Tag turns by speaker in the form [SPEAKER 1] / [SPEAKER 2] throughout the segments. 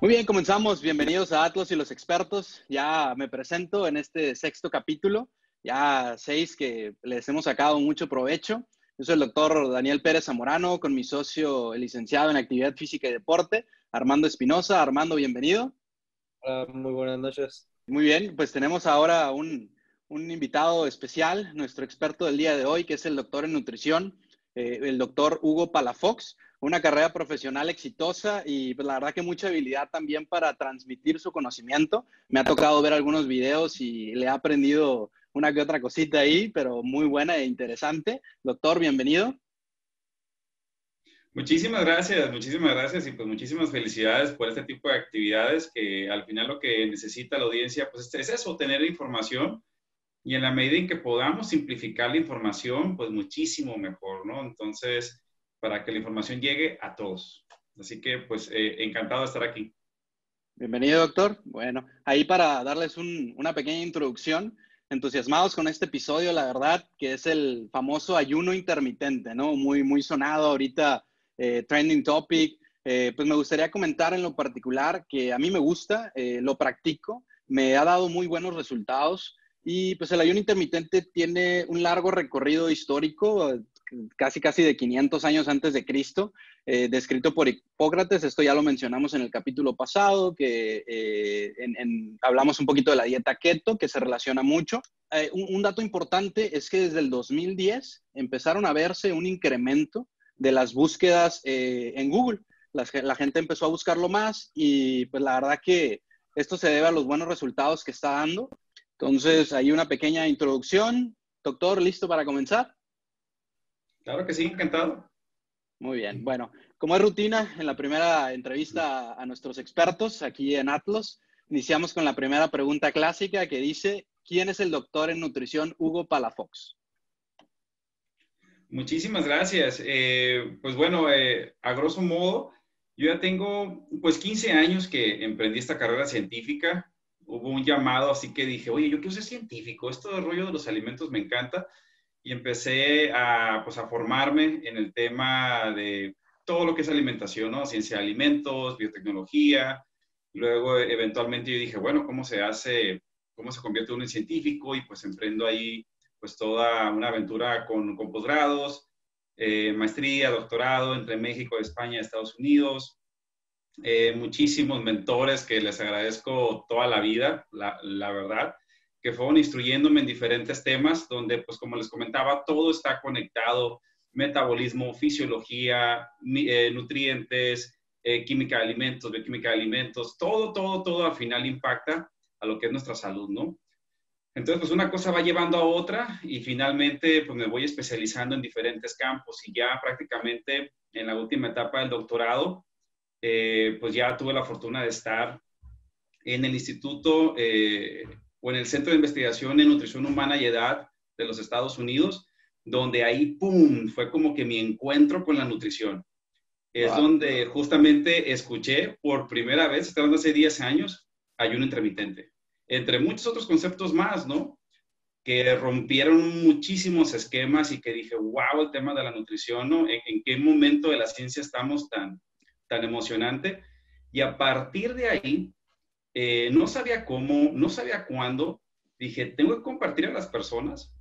[SPEAKER 1] Muy bien, comenzamos. Bienvenidos a Atlas y los expertos. Ya me presento en este sexto capítulo, ya seis que les hemos sacado mucho provecho. Yo soy el doctor Daniel Pérez Zamorano con mi socio, el licenciado en Actividad Física y Deporte, Armando Espinosa. Armando, bienvenido.
[SPEAKER 2] Hola, muy buenas noches.
[SPEAKER 1] Muy bien, pues tenemos ahora un, un invitado especial, nuestro experto del día de hoy, que es el doctor en nutrición, eh, el doctor Hugo Palafox una carrera profesional exitosa y pues, la verdad que mucha habilidad también para transmitir su conocimiento. Me ha tocado ver algunos videos y le he aprendido una que otra cosita ahí, pero muy buena e interesante. Doctor, bienvenido.
[SPEAKER 3] Muchísimas gracias, muchísimas gracias y pues muchísimas felicidades por este tipo de actividades que al final lo que necesita la audiencia pues es eso, tener información y en la medida en que podamos simplificar la información pues muchísimo mejor, ¿no? Entonces, para que la información llegue a todos. Así que, pues, eh, encantado de estar aquí.
[SPEAKER 1] Bienvenido, doctor. Bueno, ahí para darles una pequeña introducción, entusiasmados con este episodio, la verdad, que es el famoso ayuno intermitente, ¿no? Muy, muy sonado ahorita, eh, trending topic. Eh, pues me gustaría comentar en lo particular que a mí me gusta, lo practico, me ha dado muy buenos resultados. Y pues el ayuno intermitente tiene un largo recorrido histórico, casi casi de 500 años antes de Cristo, eh, descrito por Hipócrates. Esto ya lo mencionamos en el capítulo pasado, que eh, hablamos un poquito de la dieta keto, que se relaciona mucho. Eh, un, dato importante es que desde el 2010 empezaron a verse un incremento de las búsquedas en Google. la gente empezó a buscarlo más y pues la verdad que esto se debe a los buenos resultados que está dando. Entonces, hay una pequeña introducción. Doctor, ¿listo para comenzar?
[SPEAKER 3] Claro que sí, encantado.
[SPEAKER 1] Muy bien. Bueno, como es rutina, en la primera entrevista a nuestros expertos aquí en Atlas, iniciamos con la primera pregunta clásica que dice, ¿quién es el doctor en nutrición Hugo Palafox?
[SPEAKER 3] Muchísimas gracias. Eh, pues bueno, eh, a grosso modo, yo ya tengo pues 15 años que emprendí esta carrera científica. Hubo un llamado, así que dije, oye, yo quiero ser científico, esto de rollo de los alimentos me encanta y empecé a, pues, a formarme en el tema de todo lo que es alimentación, ¿no? Ciencia de alimentos, biotecnología. Luego, eventualmente, yo dije, bueno, ¿cómo se hace, cómo se convierte uno en científico? Y pues emprendo ahí, pues, toda una aventura con, con posgrados, eh, maestría, doctorado entre México, España, Estados Unidos. Eh, muchísimos mentores que les agradezco toda la vida, la, la verdad que fueron instruyéndome en diferentes temas, donde, pues como les comentaba, todo está conectado, metabolismo, fisiología, eh, nutrientes, eh, química de alimentos, bioquímica de alimentos, todo, todo, todo al final impacta a lo que es nuestra salud, ¿no? Entonces, pues una cosa va llevando a otra y finalmente, pues me voy especializando en diferentes campos y ya prácticamente en la última etapa del doctorado, eh, pues ya tuve la fortuna de estar en el Instituto o en el Centro de Investigación en Nutrición Humana y Edad de los Estados Unidos, donde ahí, ¡pum!, fue como que mi encuentro con la nutrición. Es donde justamente escuché por primera vez, estaba hace 10 años, ayuno intermitente. Entre muchos otros conceptos más, ¿no? Que rompieron muchísimos esquemas y que dije, wow, el tema de la nutrición, ¿no? ¿En, qué momento de la ciencia estamos tan, tan emocionante? Y a partir de ahí, eh, no sabía cómo, no sabía cuándo. Dije, tengo que compartir a las personas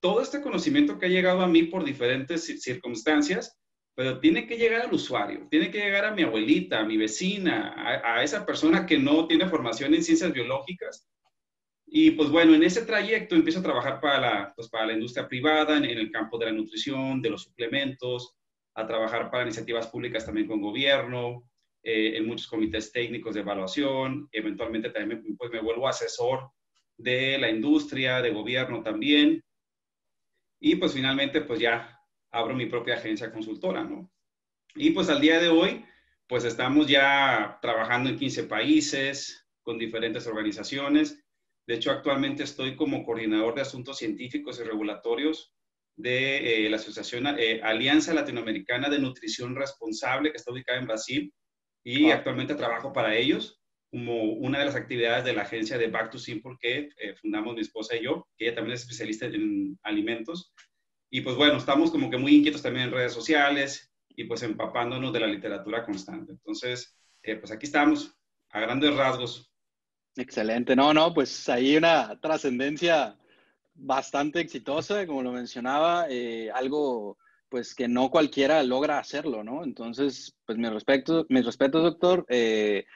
[SPEAKER 3] todo este conocimiento que ha llegado a mí por diferentes circunstancias, pero tiene que llegar al usuario, tiene que llegar a mi abuelita, a mi vecina, a, esa persona que no tiene formación en ciencias biológicas. Y pues bueno, en ese trayecto empiezo a trabajar para la, pues para la industria privada, en, el campo de la nutrición, de los suplementos, a trabajar para iniciativas públicas también con gobierno, eh, en muchos comités técnicos de evaluación, eventualmente también pues, me vuelvo asesor de la industria, de gobierno también, y pues finalmente pues ya abro mi propia agencia consultora, ¿no? Y pues al día de hoy, pues estamos ya trabajando en 15 países, con diferentes organizaciones. De hecho, actualmente estoy como coordinador de asuntos científicos y regulatorios de eh, la Asociación eh, Alianza Latinoamericana de Nutrición Responsable, que está ubicada en Brasil, y actualmente trabajo para ellos como una de las actividades de la agencia de Back to Simple que eh, fundamos mi esposa y yo, que ella también es especialista en alimentos. Y pues bueno, estamos como que muy inquietos también en redes sociales y pues empapándonos de la literatura constante. Entonces, eh, pues aquí estamos a grandes rasgos.
[SPEAKER 1] Excelente, no, no, pues ahí una trascendencia bastante exitosa, como lo mencionaba, eh, algo pues que no cualquiera logra hacerlo, ¿no? Entonces, pues mi respeto, mis respetos, doctor. Eh,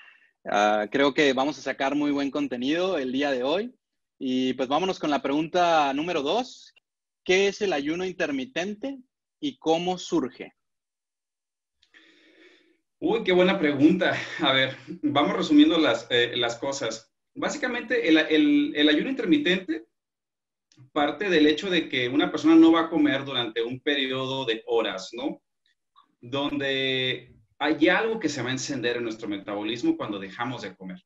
[SPEAKER 1] ah, creo que vamos a sacar muy buen contenido el día de hoy. Y pues vámonos con la pregunta número dos. ¿Qué es el ayuno intermitente y cómo surge?
[SPEAKER 3] Uy, qué buena pregunta. A ver, vamos resumiendo las, eh, las cosas. Básicamente, el, el ayuno intermitente parte del hecho de que una persona no va a comer durante un periodo de horas, ¿no? Donde hay algo que se va a encender en nuestro metabolismo cuando dejamos de comer.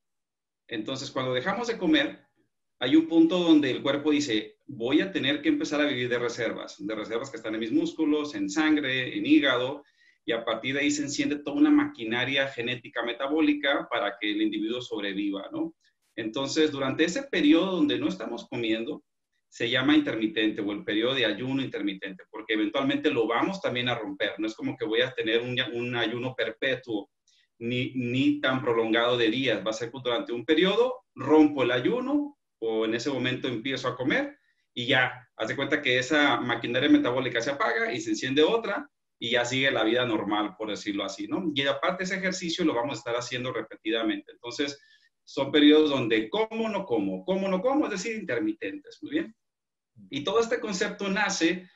[SPEAKER 3] Entonces, cuando dejamos de comer, hay un punto donde el cuerpo dice, voy a tener que empezar a vivir de reservas, de reservas que están en mis músculos, en sangre, en hígado, y a partir de ahí se enciende toda una maquinaria genética metabólica para que el individuo sobreviva, ¿no? Entonces, durante ese periodo donde no estamos comiendo, se llama intermitente o el periodo de ayuno intermitente, porque eventualmente lo vamos también a romper. No es como que voy a tener un, ayuno perpetuo ni, ni tan prolongado de días. Va a ser durante un periodo, rompo el ayuno o en ese momento empiezo a comer y ya, hace cuenta que esa maquinaria metabólica se apaga y se enciende otra y ya sigue la vida normal, por decirlo así, ¿no? Y aparte ese ejercicio lo vamos a estar haciendo repetidamente. Entonces, son periodos donde como, no como, como, no como, es decir, intermitentes, muy bien. Y todo este concepto nace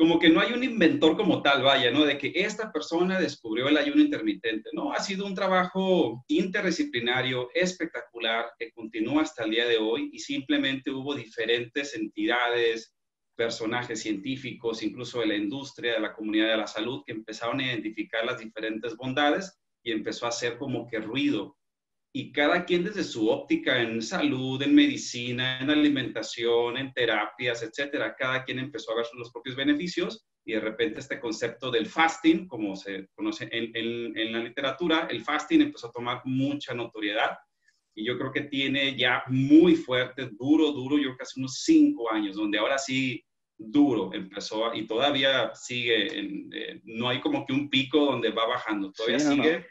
[SPEAKER 3] como que no hay un inventor como tal, vaya, ¿no? De que esta persona descubrió el ayuno intermitente, ¿no? Ha sido un trabajo interdisciplinario espectacular que continúa hasta el día de hoy y simplemente hubo diferentes entidades, personajes científicos, incluso de la industria, de la comunidad de la salud, que empezaron a identificar las diferentes bondades y empezó a hacer como que ruido y cada quien desde su óptica en salud, en medicina, en alimentación, en terapias, etcétera, cada quien empezó a ver los propios beneficios y de repente este concepto del fasting, como se conoce en, en, la literatura, el fasting empezó a tomar mucha notoriedad y yo creo que tiene ya muy fuerte, duro, duro, yo casi unos cinco años, donde ahora sí duro empezó y todavía sigue, en, eh, no hay como que un pico donde va bajando, todavía sigue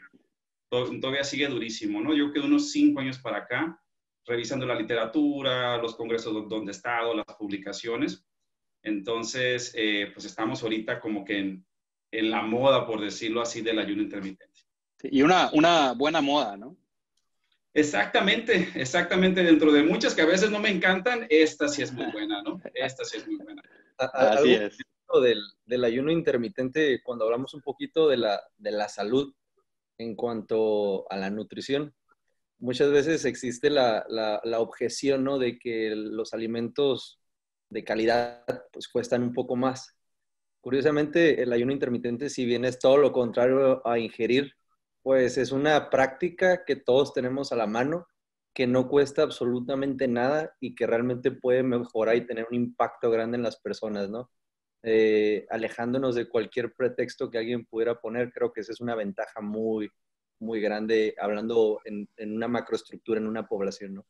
[SPEAKER 3] todavía sigue durísimo, ¿no? Yo quedo unos cinco años para acá, revisando la literatura, los congresos donde he estado, las publicaciones. Entonces, eh, pues estamos ahorita como que en, en, la moda, por decirlo así, del ayuno intermitente.
[SPEAKER 1] y una, una buena moda, ¿no?
[SPEAKER 3] Exactamente, exactamente. Dentro de muchas que a veces no me encantan, esta sí es muy buena, ¿no? Esta sí es muy buena.
[SPEAKER 2] Así es. Del, del, ayuno intermitente, cuando hablamos un poquito de la, de la salud, en cuanto a la nutrición. Muchas veces existe la, objeción ¿no? de que los alimentos de calidad pues cuestan un poco más. Curiosamente, el ayuno intermitente, si bien es todo lo contrario a ingerir, pues es una práctica que todos tenemos a la mano, que no cuesta absolutamente nada y que realmente puede mejorar y tener un impacto grande en las personas, ¿no? Eh, alejándonos de cualquier pretexto que alguien pudiera poner, creo que esa es una ventaja muy, muy grande, hablando en, una macroestructura, en una población, ¿no?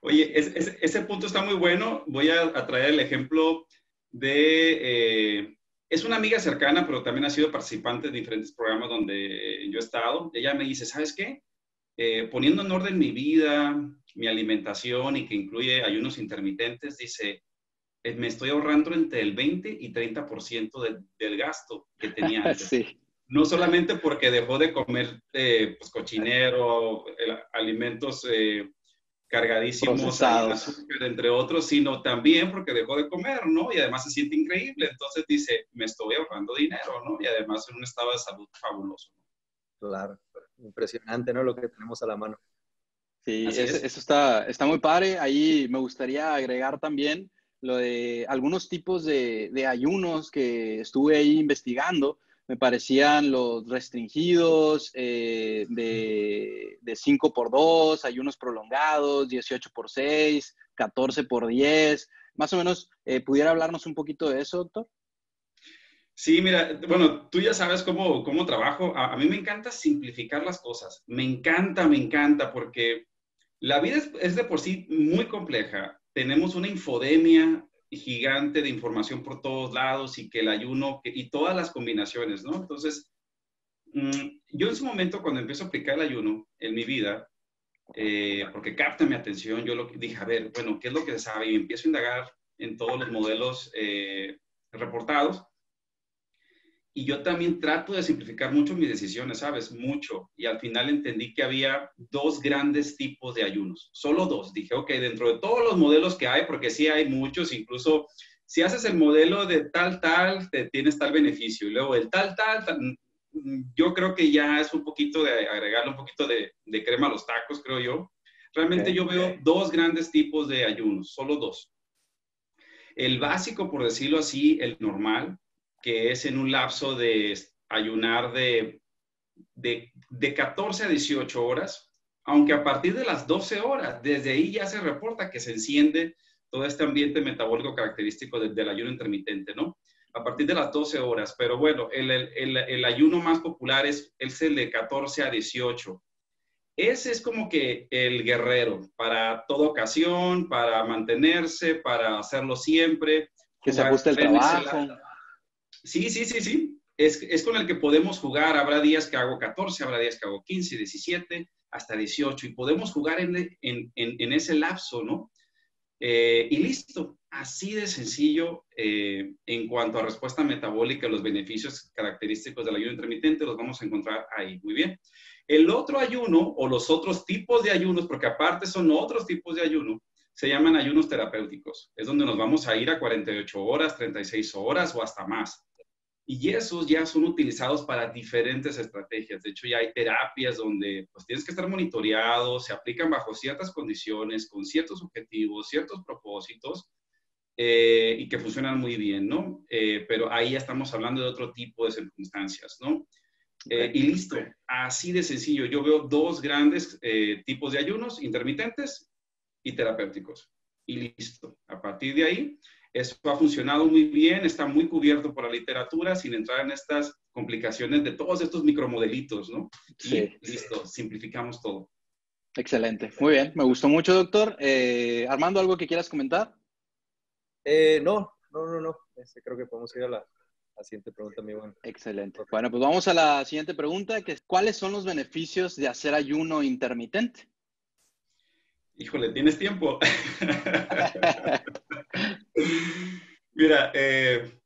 [SPEAKER 3] Oye, ese punto está muy bueno. Voy a, traer el ejemplo de... Eh, es una amiga cercana, pero también ha sido participante de diferentes programas donde yo he estado. Ella me dice, ¿sabes qué? Eh, poniendo en orden mi vida, mi alimentación y que incluye ayunos intermitentes, dice, me estoy ahorrando entre el 20 y 30% del gasto que tenía antes. Sí. No solamente porque dejó de comer eh, pues, cochinero, alimentos eh, cargadísimos entre otros, sino también porque dejó de comer, ¿no? Y además se siente increíble. Entonces dice, me estoy ahorrando dinero, ¿no? Y además en un estado de salud fabuloso.
[SPEAKER 2] Claro, impresionante, ¿no? Lo que tenemos a la mano.
[SPEAKER 1] Sí, eso está, está muy padre. Ahí me gustaría agregar también lo de algunos tipos de, ayunos que estuve ahí investigando. Me parecían los restringidos eh, de, de 5 por 2, ayunos prolongados, 18 por 6, 14 por 10. Más o menos, eh, ¿pudiera hablarnos un poquito de eso, doctor?
[SPEAKER 3] Sí, mira, bueno, tú ya sabes cómo, cómo trabajo. A, mí me encanta simplificar las cosas. Me encanta, me encanta, porque la vida es de por sí muy compleja tenemos una infodemia gigante de información por todos lados y que el ayuno y todas las combinaciones, ¿no? Entonces, mm, yo en su momento cuando empiezo a aplicar el ayuno en mi vida, eh, porque capta mi atención. Yo lo dije, a ver, bueno, ¿qué es lo que se sabe? Y empiezo a indagar en todos los modelos eh, reportados. Y yo también trato de simplificar mucho mis decisiones, ¿sabes? Mucho. Y al final entendí que había dos grandes tipos de ayunos, solo dos. Dije, ok, dentro de todos los modelos que hay, porque sí hay muchos, incluso si haces el modelo de tal, tal, te tienes tal beneficio. Y luego el tal, tal, mm, yo creo que ya es un poquito de agregarle un poquito de, crema a los tacos, creo yo. Realmente yo veo dos grandes tipos de ayunos, solo dos. El básico, por decirlo así, el normal, que es en un lapso de ayunar de, de, de 14 a 18 horas, aunque a partir de las 12 horas, desde ahí ya se reporta que se enciende todo este ambiente metabólico característico del, ayuno intermitente, ¿no? A partir de las 12 horas. Pero bueno, el, el, el, ayuno más popular es, es el de 14 a 18. Ese es como que el guerrero para toda ocasión, para mantenerse, para hacerlo siempre.
[SPEAKER 1] Que se ajuste el trabajo.
[SPEAKER 3] Sí, sí, sí, sí. Es, es, con el que podemos jugar. Habrá días que hago 14, habrá días que hago 15, 17, hasta 18. Y podemos jugar en, en, en, en ese lapso, ¿no? Eh, y listo, así de sencillo eh, en cuanto a respuesta metabólica, los beneficios característicos del ayuno intermitente los vamos a encontrar ahí. Muy bien. El otro ayuno o los otros tipos de ayunos, porque aparte son otros tipos de ayuno, se llaman ayunos terapéuticos. Es donde nos vamos a ir a 48 horas, 36 horas o hasta más. Y esos ya son utilizados para diferentes estrategias. De hecho, ya hay terapias donde pues, tienes que estar monitoreado, se aplican bajo ciertas condiciones, con ciertos objetivos, ciertos propósitos, eh, y que funcionan muy bien, ¿no? Eh, pero ahí ya estamos hablando de otro tipo de circunstancias, ¿no? Eh, y listo, así de sencillo. Yo veo dos grandes tipos de ayunos, intermitentes y terapéuticos. Y listo. A partir de ahí, eso ha funcionado muy bien, está muy cubierto por la literatura sin entrar en estas complicaciones de todos estos micromodelitos, ¿no? Sí. listo, simplificamos todo.
[SPEAKER 1] Excelente, muy bien, me gustó mucho, doctor. Eh, Armando, ¿algo que quieras comentar?
[SPEAKER 2] Eh, no, no, no, no. Este, creo que podemos ir a la, siguiente pregunta, mi buen.
[SPEAKER 1] Excelente. Bueno, pues vamos a la siguiente pregunta, que es, ¿cuáles son los beneficios de hacer ayuno intermitente?
[SPEAKER 3] Híjole, ¿tienes tiempo? Mira, eh,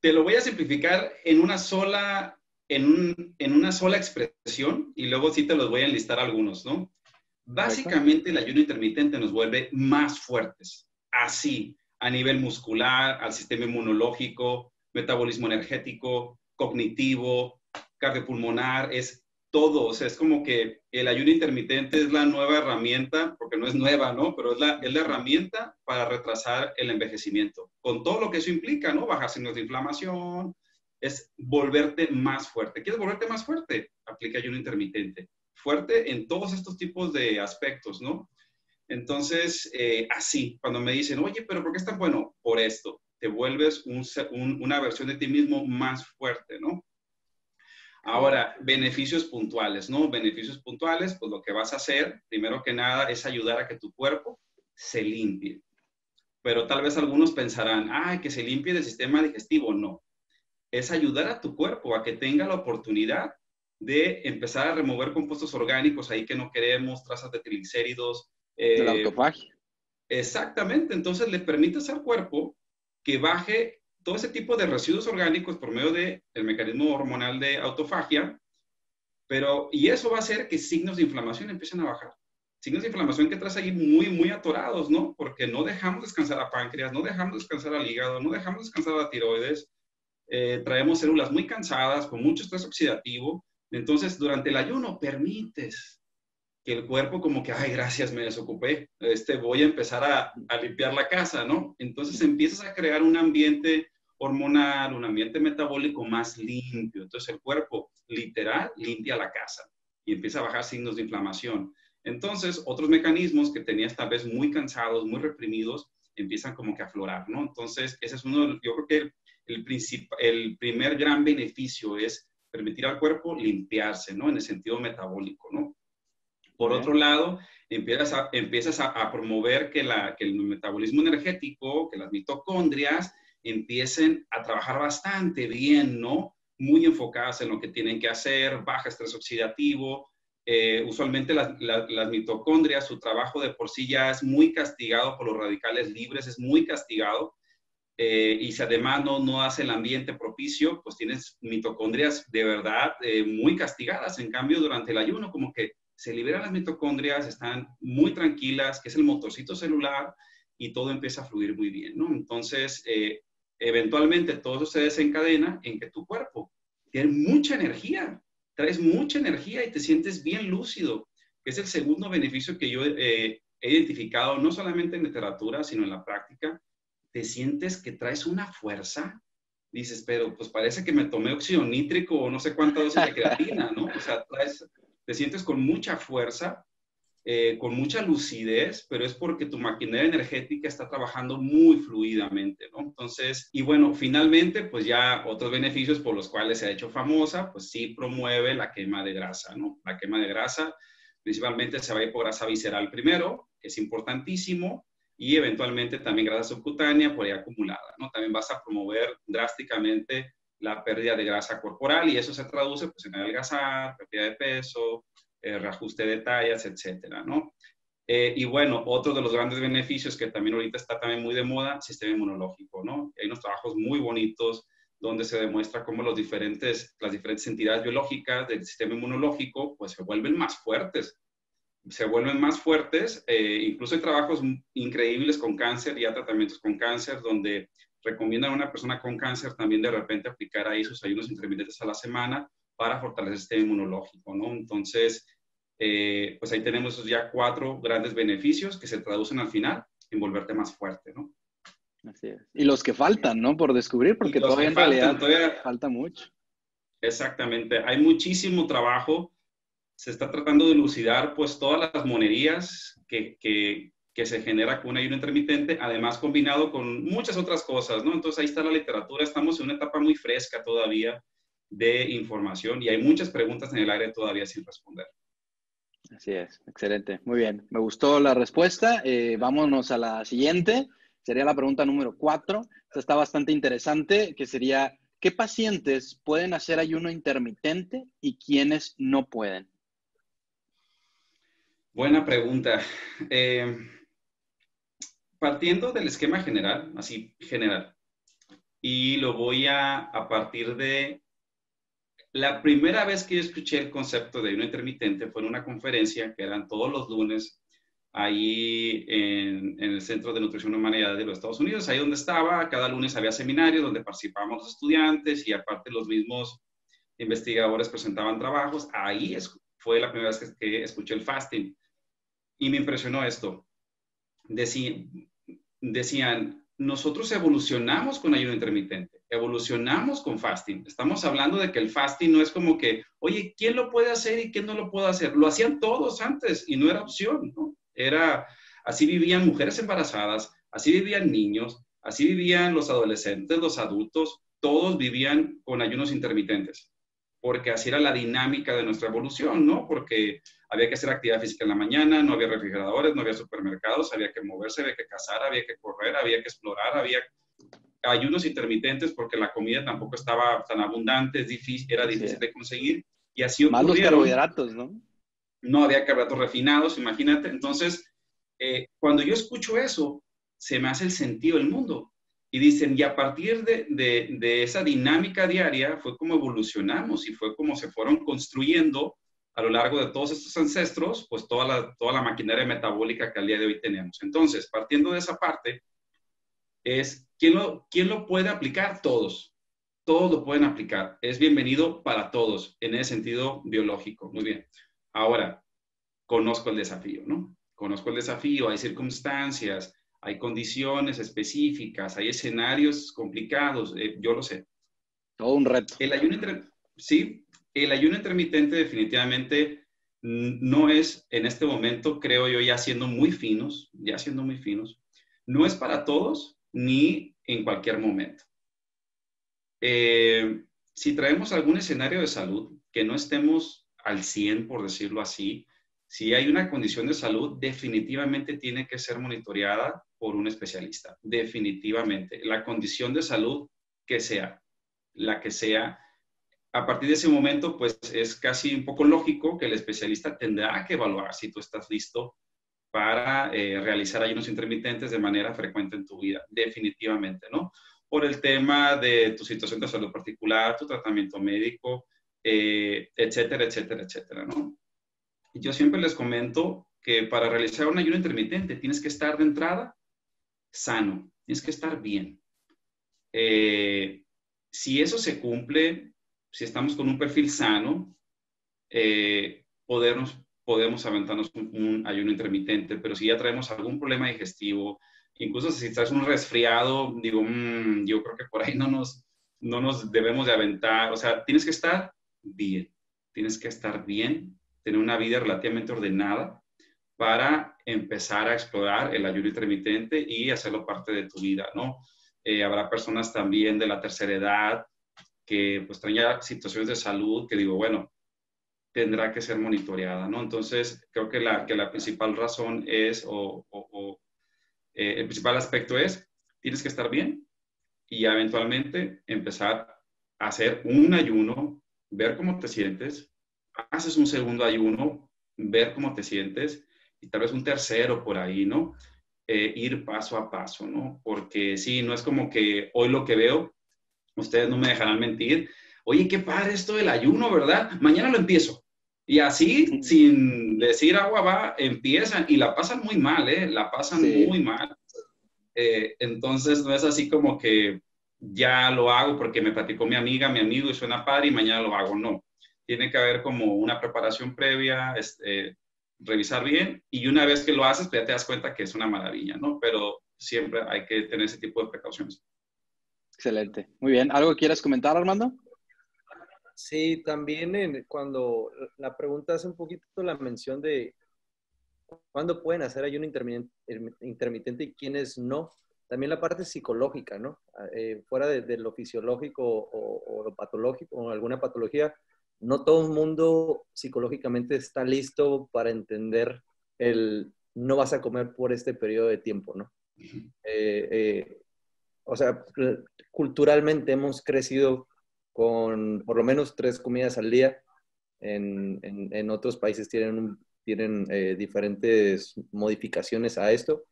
[SPEAKER 3] te lo voy a simplificar en una sola, en, una sola expresión y luego sí te los voy a enlistar algunos, ¿no? Básicamente el ayuno intermitente nos vuelve más fuertes, así, a nivel muscular, al sistema inmunológico, metabolismo energético, cognitivo, cardiopulmonar, es todo, o sea, es como que el ayuno intermitente es la nueva herramienta, porque no es nueva, ¿no? Pero es la, es la herramienta para retrasar el envejecimiento, con todo lo que eso implica, ¿no? Bajar signos de inflamación, es volverte más fuerte. ¿Quieres volverte más fuerte? Aplica ayuno intermitente. Fuerte en todos estos tipos de aspectos, ¿no? Entonces, eh, así, cuando me dicen, oye, pero ¿por qué es tan bueno? Por esto, te vuelves una versión de ti mismo más fuerte, ¿no? Ahora, beneficios puntuales, ¿no? Beneficios puntuales, pues lo que vas a hacer, primero que nada, es ayudar a que tu cuerpo se limpie. Pero tal vez algunos pensarán, ay, que se limpie del sistema digestivo. No. Es ayudar a tu cuerpo a que tenga la oportunidad de empezar a remover compuestos orgánicos ahí que no queremos, trazas de triglicéridos.
[SPEAKER 1] Eh, la autofagia.
[SPEAKER 3] Exactamente. Entonces le permites al cuerpo que baje todo ese tipo de residuos orgánicos por medio del mecanismo hormonal de autofagia, pero, y eso va a hacer que signos de inflamación empiecen a bajar. Signos de inflamación que traes ahí muy, muy atorados, ¿no? Porque no dejamos descansar a páncreas, no dejamos descansar al hígado, no dejamos descansar a la tiroides, eh, traemos células muy cansadas, con mucho estrés oxidativo. Entonces, durante el ayuno, permites que el cuerpo como que, ay, gracias, me desocupé, este, voy a empezar a, a limpiar la casa, ¿no? Entonces empiezas a crear un ambiente hormonal, un ambiente metabólico más limpio. Entonces el cuerpo literal limpia la casa y empieza a bajar signos de inflamación. Entonces otros mecanismos que tenías tal vez muy cansados, muy reprimidos, empiezan como que a aflorar, ¿no? Entonces ese es uno, yo creo que el, el, el primer gran beneficio es permitir al cuerpo limpiarse, ¿no? En el sentido metabólico, ¿no? Por otro lado, empiezas, a, empiezas a, promover que, la, que el metabolismo energético, que las mitocondrias, empiecen a trabajar bastante bien, ¿no? Muy enfocadas en lo que tienen que hacer, baja estrés oxidativo, eh, usualmente las, mitocondrias, su trabajo de por sí ya es muy castigado por los radicales libres, es muy castigado. Eh, y si además no, no hace el ambiente propicio, pues tienes mitocondrias de verdad eh, muy castigadas. En cambio, durante el ayuno, como que se liberan las mitocondrias, están muy tranquilas, que es el motorcito celular, y todo empieza a fluir muy bien, ¿no? Entonces, eventualmente todo eso se desencadena en que tu cuerpo tiene mucha energía, traes mucha energía y te sientes bien lúcido, que es el segundo beneficio que yo eh, he identificado, no solamente en literatura, sino en la práctica. Te sientes que traes una fuerza, dices, pero pues parece que me tomé óxido nítrico o no sé cuánta dosis de creatina, ¿no? O sea, te sientes con mucha fuerza eh, con mucha lucidez, pero es porque tu maquinaria energética está trabajando muy fluidamente, ¿no? Entonces, y bueno, finalmente, pues ya otros beneficios por los cuales se ha hecho famosa, pues sí promueve la quema de grasa, ¿no? La quema de grasa, principalmente se va a ir por grasa visceral primero, que es importantísimo, y eventualmente también grasa subcutánea por ahí acumulada, ¿no? También vas a promover drásticamente la pérdida de grasa corporal y eso se traduce pues en adelgazar, pérdida de peso, eh, reajuste de tallas, etcétera, ¿no? Eh, y bueno, otro de los grandes beneficios que también ahorita está también muy de moda, sistema inmunológico, ¿no? Hay unos trabajos muy bonitos donde se demuestra cómo los diferentes, las diferentes entidades biológicas del sistema inmunológico pues se vuelven más fuertes. Se vuelven más fuertes, eh, incluso hay trabajos increíbles con cáncer y tratamientos con cáncer donde recomiendan a una persona con cáncer también de repente aplicar ahí sus ayunos intermitentes a la semana para fortalecer el sistema inmunológico, ¿no? Entonces, eh, pues ahí tenemos ya cuatro grandes beneficios que se traducen al final en volverte más fuerte, ¿no?
[SPEAKER 1] Así es. Y los que faltan, ¿no? Por descubrir, porque todavía en realidad todavía... falta mucho.
[SPEAKER 3] Exactamente. Hay muchísimo trabajo. Se está tratando de elucidar, pues, todas las monerías que, que, que se genera con un ayuno intermitente, además combinado con muchas otras cosas, ¿no? Entonces ahí está la literatura. Estamos en una etapa muy fresca todavía de información y hay muchas preguntas en el aire todavía sin responder.
[SPEAKER 1] Así es, excelente. Muy bien, me gustó la respuesta. Eh, vámonos a la siguiente. Sería la pregunta número cuatro. Esta está bastante interesante, que sería, ¿qué pacientes pueden hacer ayuno intermitente y quiénes no pueden?
[SPEAKER 3] Buena pregunta. Eh, partiendo del esquema general, así general, y lo voy a, a partir de la primera vez que escuché el concepto de ayuno intermitente fue en una conferencia que eran todos los lunes ahí en, el Centro de Nutrición y Humanidad de los Estados Unidos, ahí donde estaba, cada lunes había seminarios donde participábamos los estudiantes y aparte los mismos investigadores presentaban trabajos. Ahí fue la primera vez que, escuché el fasting y me impresionó esto. decían, nosotros evolucionamos con ayuno intermitente, evolucionamos con fasting. Estamos hablando de que el fasting no es como que, oye, ¿quién lo puede hacer y quién no lo puede hacer? Lo hacían todos antes y no era opción. Era, así vivían mujeres embarazadas, así vivían niños, así vivían los adolescentes, los adultos, todos vivían con ayunos intermitentes, porque así era la dinámica de nuestra evolución, ¿no? Porque había que hacer actividad física en la mañana, no había refrigeradores, no había supermercados, había que moverse, había que cazar, había que correr, había que explorar, había ayunos intermitentes porque la comida tampoco estaba tan abundante, difícil, era difícil de conseguir y así
[SPEAKER 1] Más los carbohidratos, ¿no?
[SPEAKER 3] No había carbohidratos refinados, imagínate. Entonces, eh, cuando yo escucho eso, se me hace el sentido del mundo. Y dicen, y a partir de, de, esa dinámica diaria fue como evolucionamos y fue como se fueron construyendo a lo largo de todos estos ancestros, pues toda la, toda la maquinaria metabólica que al día de hoy tenemos. Entonces, partiendo de esa parte, es, ¿quién lo, quién lo puede aplicar? Todos. Todos lo pueden aplicar. Es bienvenido para todos en ese sentido biológico. Muy bien. Ahora, conozco el desafío, ¿no? Conozco el desafío, hay circunstancias, hay condiciones específicas, hay escenarios complicados, eh, yo lo sé.
[SPEAKER 1] Todo un reto.
[SPEAKER 3] El ayuno, sí, el ayuno intermitente definitivamente no es en este momento, creo yo, ya siendo muy finos, ya siendo muy finos, no es para todos ni en cualquier momento. Eh, si traemos algún escenario de salud que no estemos al 100, por decirlo así, si hay una condición de salud, definitivamente tiene que ser monitoreada por un especialista, definitivamente. La condición de salud que sea, la que sea, a partir de ese momento, pues es casi un poco lógico que el especialista tendrá que evaluar si tú estás listo para eh, realizar ayunos intermitentes de manera frecuente en tu vida, definitivamente, ¿no? Por el tema de tu situación de salud particular, tu tratamiento médico, eh, etcétera, etcétera, etcétera, ¿no? Yo siempre les comento que para realizar un ayuno intermitente tienes que estar de entrada sano, tienes que estar bien. Eh, si eso se cumple, si estamos con un perfil sano, podernos podemos aventarnos un, ayuno intermitente, pero si ya traemos algún problema digestivo, incluso si traes un resfriado, digo, mm, yo creo que por ahí no nos, no nos debemos de aventar, o sea, tienes que estar bien, tienes que estar bien, tener una vida relativamente ordenada para empezar a explorar el ayuno intermitente y hacerlo parte de tu vida, ¿no? Eh, habrá personas también de la tercera edad que pues traen ya situaciones de salud que digo, bueno, tendrá que ser monitoreada, ¿no? Entonces, creo que la, que la principal razón es, o, eh, el principal aspecto es, tienes que estar bien y eventualmente empezar a hacer un ayuno, ver cómo te sientes, haces un segundo ayuno, ver cómo te sientes y tal vez un tercero por ahí, ¿no? Eh, ir paso a paso, ¿no? Porque sí, no es como que hoy lo que veo, ustedes no me dejarán mentir, oye, qué padre esto del ayuno, ¿verdad? Mañana lo empiezo. Y así, sin decir agua va, empiezan y la pasan muy mal, ¿eh? La pasan muy mal. Eh, entonces, no es así como que ya lo hago porque me platicó mi amiga, mi amigo y suena padre y mañana lo hago. No. Tiene que haber como una preparación previa, este, revisar bien y una vez que lo haces, pues ya te das cuenta que es una maravilla, ¿no? Pero siempre hay que tener ese tipo de precauciones.
[SPEAKER 1] Excelente. Muy bien. ¿Algo quieres comentar, Armando?
[SPEAKER 2] Sí, también cuando la pregunta hace un poquito la mención de cuándo pueden hacer ayuno intermitente, y quiénes no. También la parte psicológica, ¿no? Eh, fuera de, lo fisiológico o, lo patológico o alguna patología, no todo el mundo psicológicamente está listo para entender el no vas a comer por este periodo de tiempo, ¿no? Eh, eh, o sea, culturalmente hemos crecido con por lo menos tres comidas al día. En, en, otros países tienen, tienen eh, diferentes modificaciones a esto,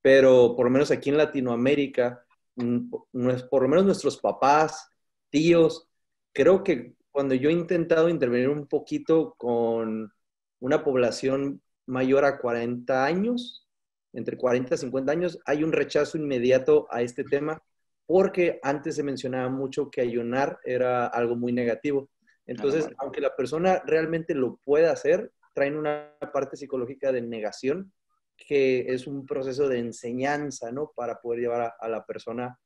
[SPEAKER 2] pero por lo menos aquí en Latinoamérica, por lo menos nuestros papás, tíos, creo que cuando yo he intentado intervenir un poquito con una población mayor a 40 años, entre 40 y 50 años, hay un rechazo inmediato a este tema porque antes se mencionaba mucho que ayunar era algo muy negativo. Entonces, aunque la persona realmente lo pueda hacer, traen una parte psicológica de negación, que es un proceso de enseñanza, ¿no? Para poder llevar a, la persona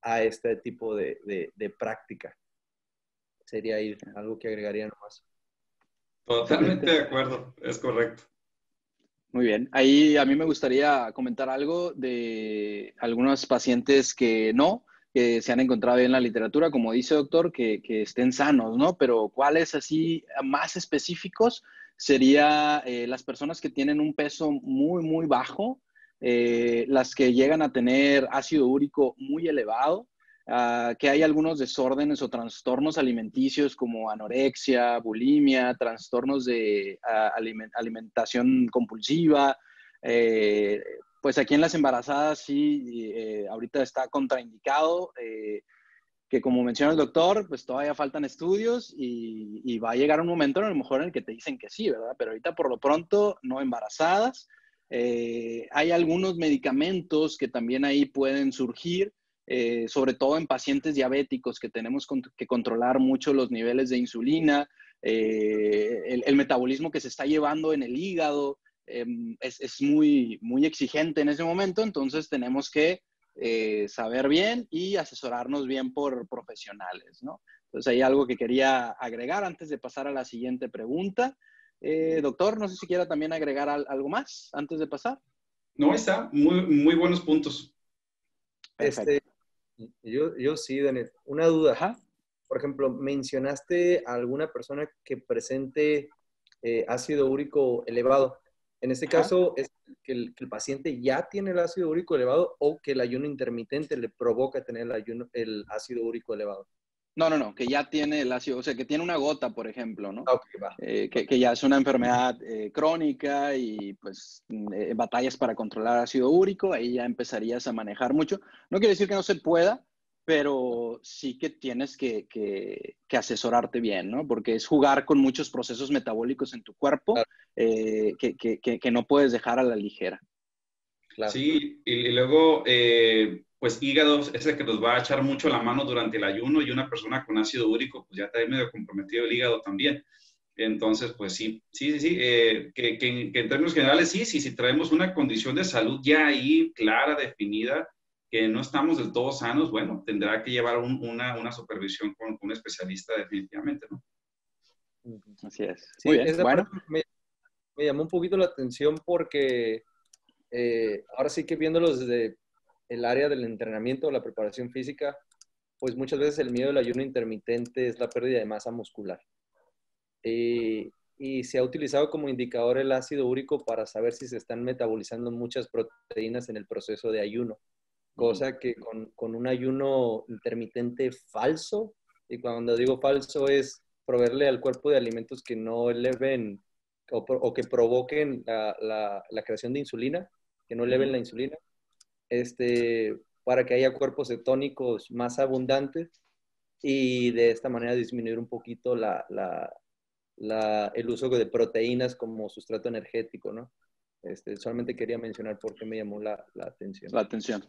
[SPEAKER 2] a este tipo de, de, práctica. Sería ahí algo que agregaría nomás.
[SPEAKER 3] Totalmente de acuerdo, es correcto.
[SPEAKER 1] Muy bien. Ahí a mí me gustaría comentar algo de algunos pacientes que no, que se han encontrado en la literatura, como dice doctor, que, estén sanos, ¿no? Pero cuáles así más específicos sería eh, las personas que tienen un peso muy, muy bajo, eh, las que llegan a tener ácido úrico muy elevado, ah, que hay algunos desórdenes o trastornos alimenticios como anorexia, bulimia, trastornos de ah, alimentación compulsiva, eh, pues aquí en las embarazadas sí, eh, ahorita está contraindicado, eh, que como menciona el doctor, pues todavía faltan estudios y, va a llegar un momento a lo mejor en el que te dicen que sí, ¿verdad? Pero ahorita por lo pronto no embarazadas. Eh, hay algunos medicamentos que también ahí pueden surgir, sobre todo en pacientes diabéticos que tenemos que controlar mucho los niveles de insulina, el, el, metabolismo que se está llevando en el hígado, Em, es, muy, muy exigente en ese momento, entonces tenemos que eh, saber bien y asesorarnos bien por profesionales, ¿no? Entonces hay algo que quería agregar antes de pasar a la siguiente pregunta. Eh, doctor, no sé si quiera también agregar algo más antes de pasar.
[SPEAKER 3] No, está, muy, muy buenos puntos.
[SPEAKER 2] Este, yo, yo sí, Daniel. Una duda. Por ejemplo, mencionaste a alguna persona que presente eh, ácido úrico elevado. En este caso, es que el, paciente ya tiene el ácido úrico elevado o que el ayuno intermitente le provoca tener el, ayuno, el ácido úrico elevado.
[SPEAKER 1] No, no, no, que ya tiene el ácido, o sea, que tiene una gota, por ejemplo, ¿no? Eh, que, ya es una enfermedad eh, crónica y pues eh, batallas para controlar ácido úrico, ahí ya empezarías a manejar mucho. No quiere decir que no se pueda, pero sí que tienes que, asesorarte bien, ¿no? Porque es jugar con muchos procesos metabólicos en tu cuerpo que, no puedes dejar a la ligera.
[SPEAKER 3] Sí, y, luego pues hígado es el que nos va a echar mucho la mano durante el ayuno y una persona con ácido úrico, pues ya está medio comprometido el hígado también. Entonces, pues sí, sí, sí, sí, eh, que, que, en términos generales sí, sí, si traemos una condición de salud ya ahí clara, definida, que no estamos del todo sanos, bueno, tendrá que llevar una, una, supervisión con, un especialista definitivamente, ¿no?
[SPEAKER 1] Así es. Muy bien, bueno.
[SPEAKER 2] Me, me, llamó un poquito la atención porque eh, ahora sí que viéndolos desde el área del entrenamiento o la preparación física, pues muchas veces el miedo del ayuno intermitente es la pérdida de masa muscular. y se ha utilizado como indicador el ácido úrico para saber si se están metabolizando muchas proteínas en el proceso de ayuno, cosa que con, con un ayuno intermitente falso, y cuando digo falso es proveerle al cuerpo de alimentos que no eleven o, o que provoquen la, la, la, creación de insulina, que no eleven la insulina, este, para que haya cuerpos cetónicos más abundantes y de esta manera disminuir un poquito la, el uso de proteínas como sustrato energético, ¿no? Este, solamente quería mencionar por qué me llamó la, atención.
[SPEAKER 1] La atención.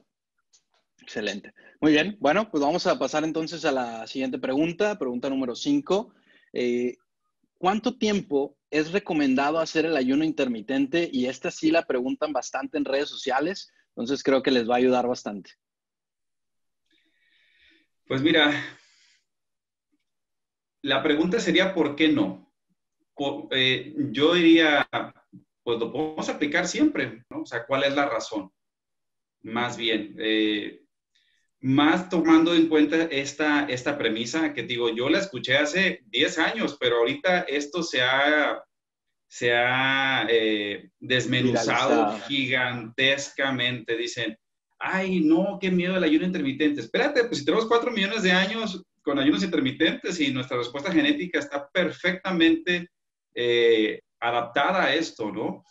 [SPEAKER 1] Excelente. Muy bien. Bueno, pues vamos a pasar entonces a la siguiente pregunta, pregunta número 5. Eh, ¿Cuánto tiempo es recomendado hacer el ayuno intermitente? Y esta sí la preguntan bastante en redes sociales. Entonces creo que les va a ayudar bastante.
[SPEAKER 3] Pues mira, la pregunta sería ¿por qué no? Eh, yo diría, pues lo podemos aplicar siempre, ¿no? O sea, ¿cuál es la razón? Más bien, eh, más tomando en cuenta esta, esta premisa que digo, yo la escuché hace 10 años, pero ahorita esto se ha se ha eh, desmenuzado gigantescamente. Dicen, ay, no, qué miedo el ayuno intermitente. Espérate, pues si tenemos cuatro millones de años con ayunos intermitentes y nuestra respuesta genética está perfectamente eh, adaptada a esto, ¿no?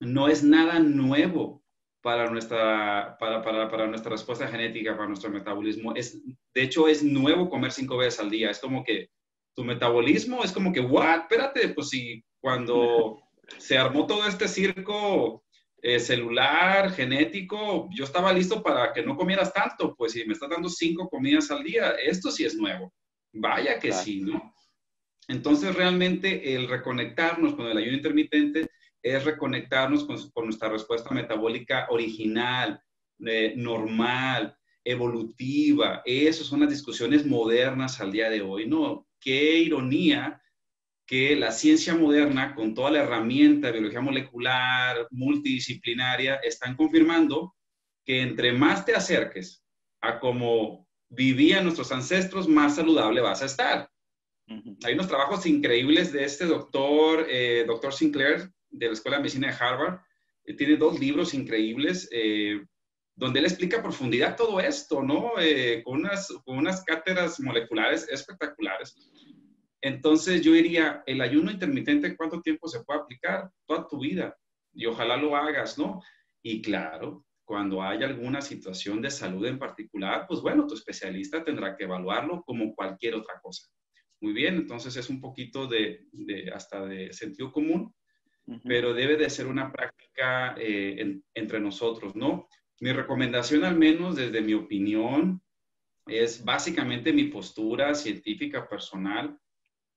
[SPEAKER 3] No es nada nuevo para nuestra, para, para, para, nuestra respuesta genética, para nuestro metabolismo. Es, de hecho, es nuevo comer cinco veces al día. Es como que tu metabolismo es como que, ¿what? Espérate, pues si cuando se armó todo este circo eh, celular, genético, yo estaba listo para que no comieras tanto, pues si me estás dando cinco comidas al día, esto sí es nuevo. Vaya que sí, ¿no? Entonces realmente el reconectarnos con el ayuno intermitente es reconectarnos con, nuestra respuesta metabólica original, eh, normal, evolutiva. Esas son las discusiones modernas al día de hoy, ¿no? Qué ironía que la ciencia moderna, con toda la herramienta de biología molecular, multidisciplinaria, están confirmando que entre más te acerques a cómo vivían nuestros ancestros, más saludable vas a estar. Hay unos trabajos increíbles de este doctor, eh, doctor Sinclair, de la Escuela de Medicina de Harvard. tiene dos libros increíbles eh, donde él explica a profundidad todo esto, ¿no? Eh, con, unas, con unas cátedras moleculares espectaculares. Entonces yo diría, el ayuno intermitente, ¿cuánto tiempo se puede aplicar? Toda tu vida. Y ojalá lo hagas, ¿no? Y claro, cuando haya alguna situación de salud en particular, pues bueno, tu especialista tendrá que evaluarlo como cualquier otra cosa. Muy bien, entonces es un poquito de, hasta de sentido común, pero debe de ser una práctica eh, entre nosotros, ¿no? Mi recomendación, al menos desde mi opinión, es básicamente mi postura científica personal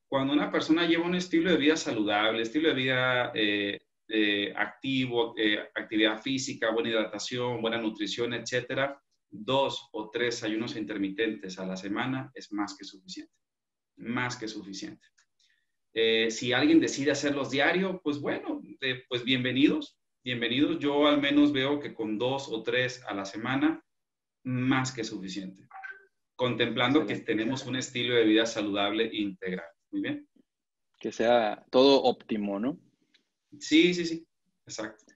[SPEAKER 3] cuando una persona lleva un estilo de vida saludable, estilo de vida eh, eh, activo, eh, actividad física, buena hidratación, buena nutrición, etcétera, dos o tres ayunos intermitentes a la semana es más que suficiente. Más que suficiente. si alguien decide hacerlos diario, pues bueno, pues bienvenidos, bienvenidos. Yo al menos veo que con dos o tres a la semana, más que suficiente. Contemplando que tenemos un estilo de vida saludable e integral. Muy bien.
[SPEAKER 1] Que sea todo óptimo, ¿no?
[SPEAKER 3] Sí, sí, sí, exacto.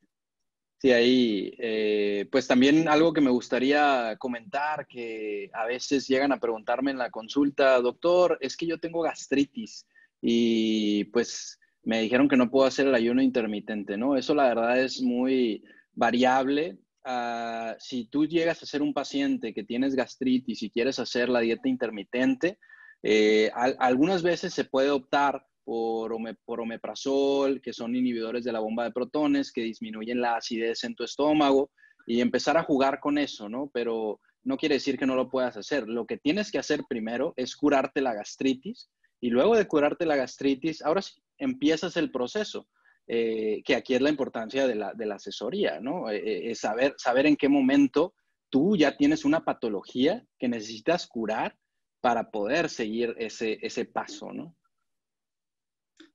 [SPEAKER 1] Sí, ahí, eh, pues también algo que me gustaría comentar, que a veces llegan a preguntarme en la consulta, doctor, es que yo tengo gastritis y pues me dijeron que no puedo hacer el ayuno intermitente, ¿no? Eso la verdad es muy variable. Ah, si tú llegas a ser un paciente que tienes gastritis y quieres hacer la dieta intermitente, eh, algunas veces se puede optar por, omeprazol, que son inhibidores de la bomba de protones, que disminuyen la acidez en tu estómago y empezar a jugar con eso, ¿no? Pero no quiere decir que no lo puedas hacer. Lo que tienes que hacer primero es curarte la gastritis y luego de curarte la gastritis, ahora sí, empiezas el proceso. Eh, que aquí es la importancia de la, asesoría, ¿no? Eh, eh, saber, saber en qué momento tú ya tienes una patología que necesitas curar para poder seguir ese, ese paso, ¿no?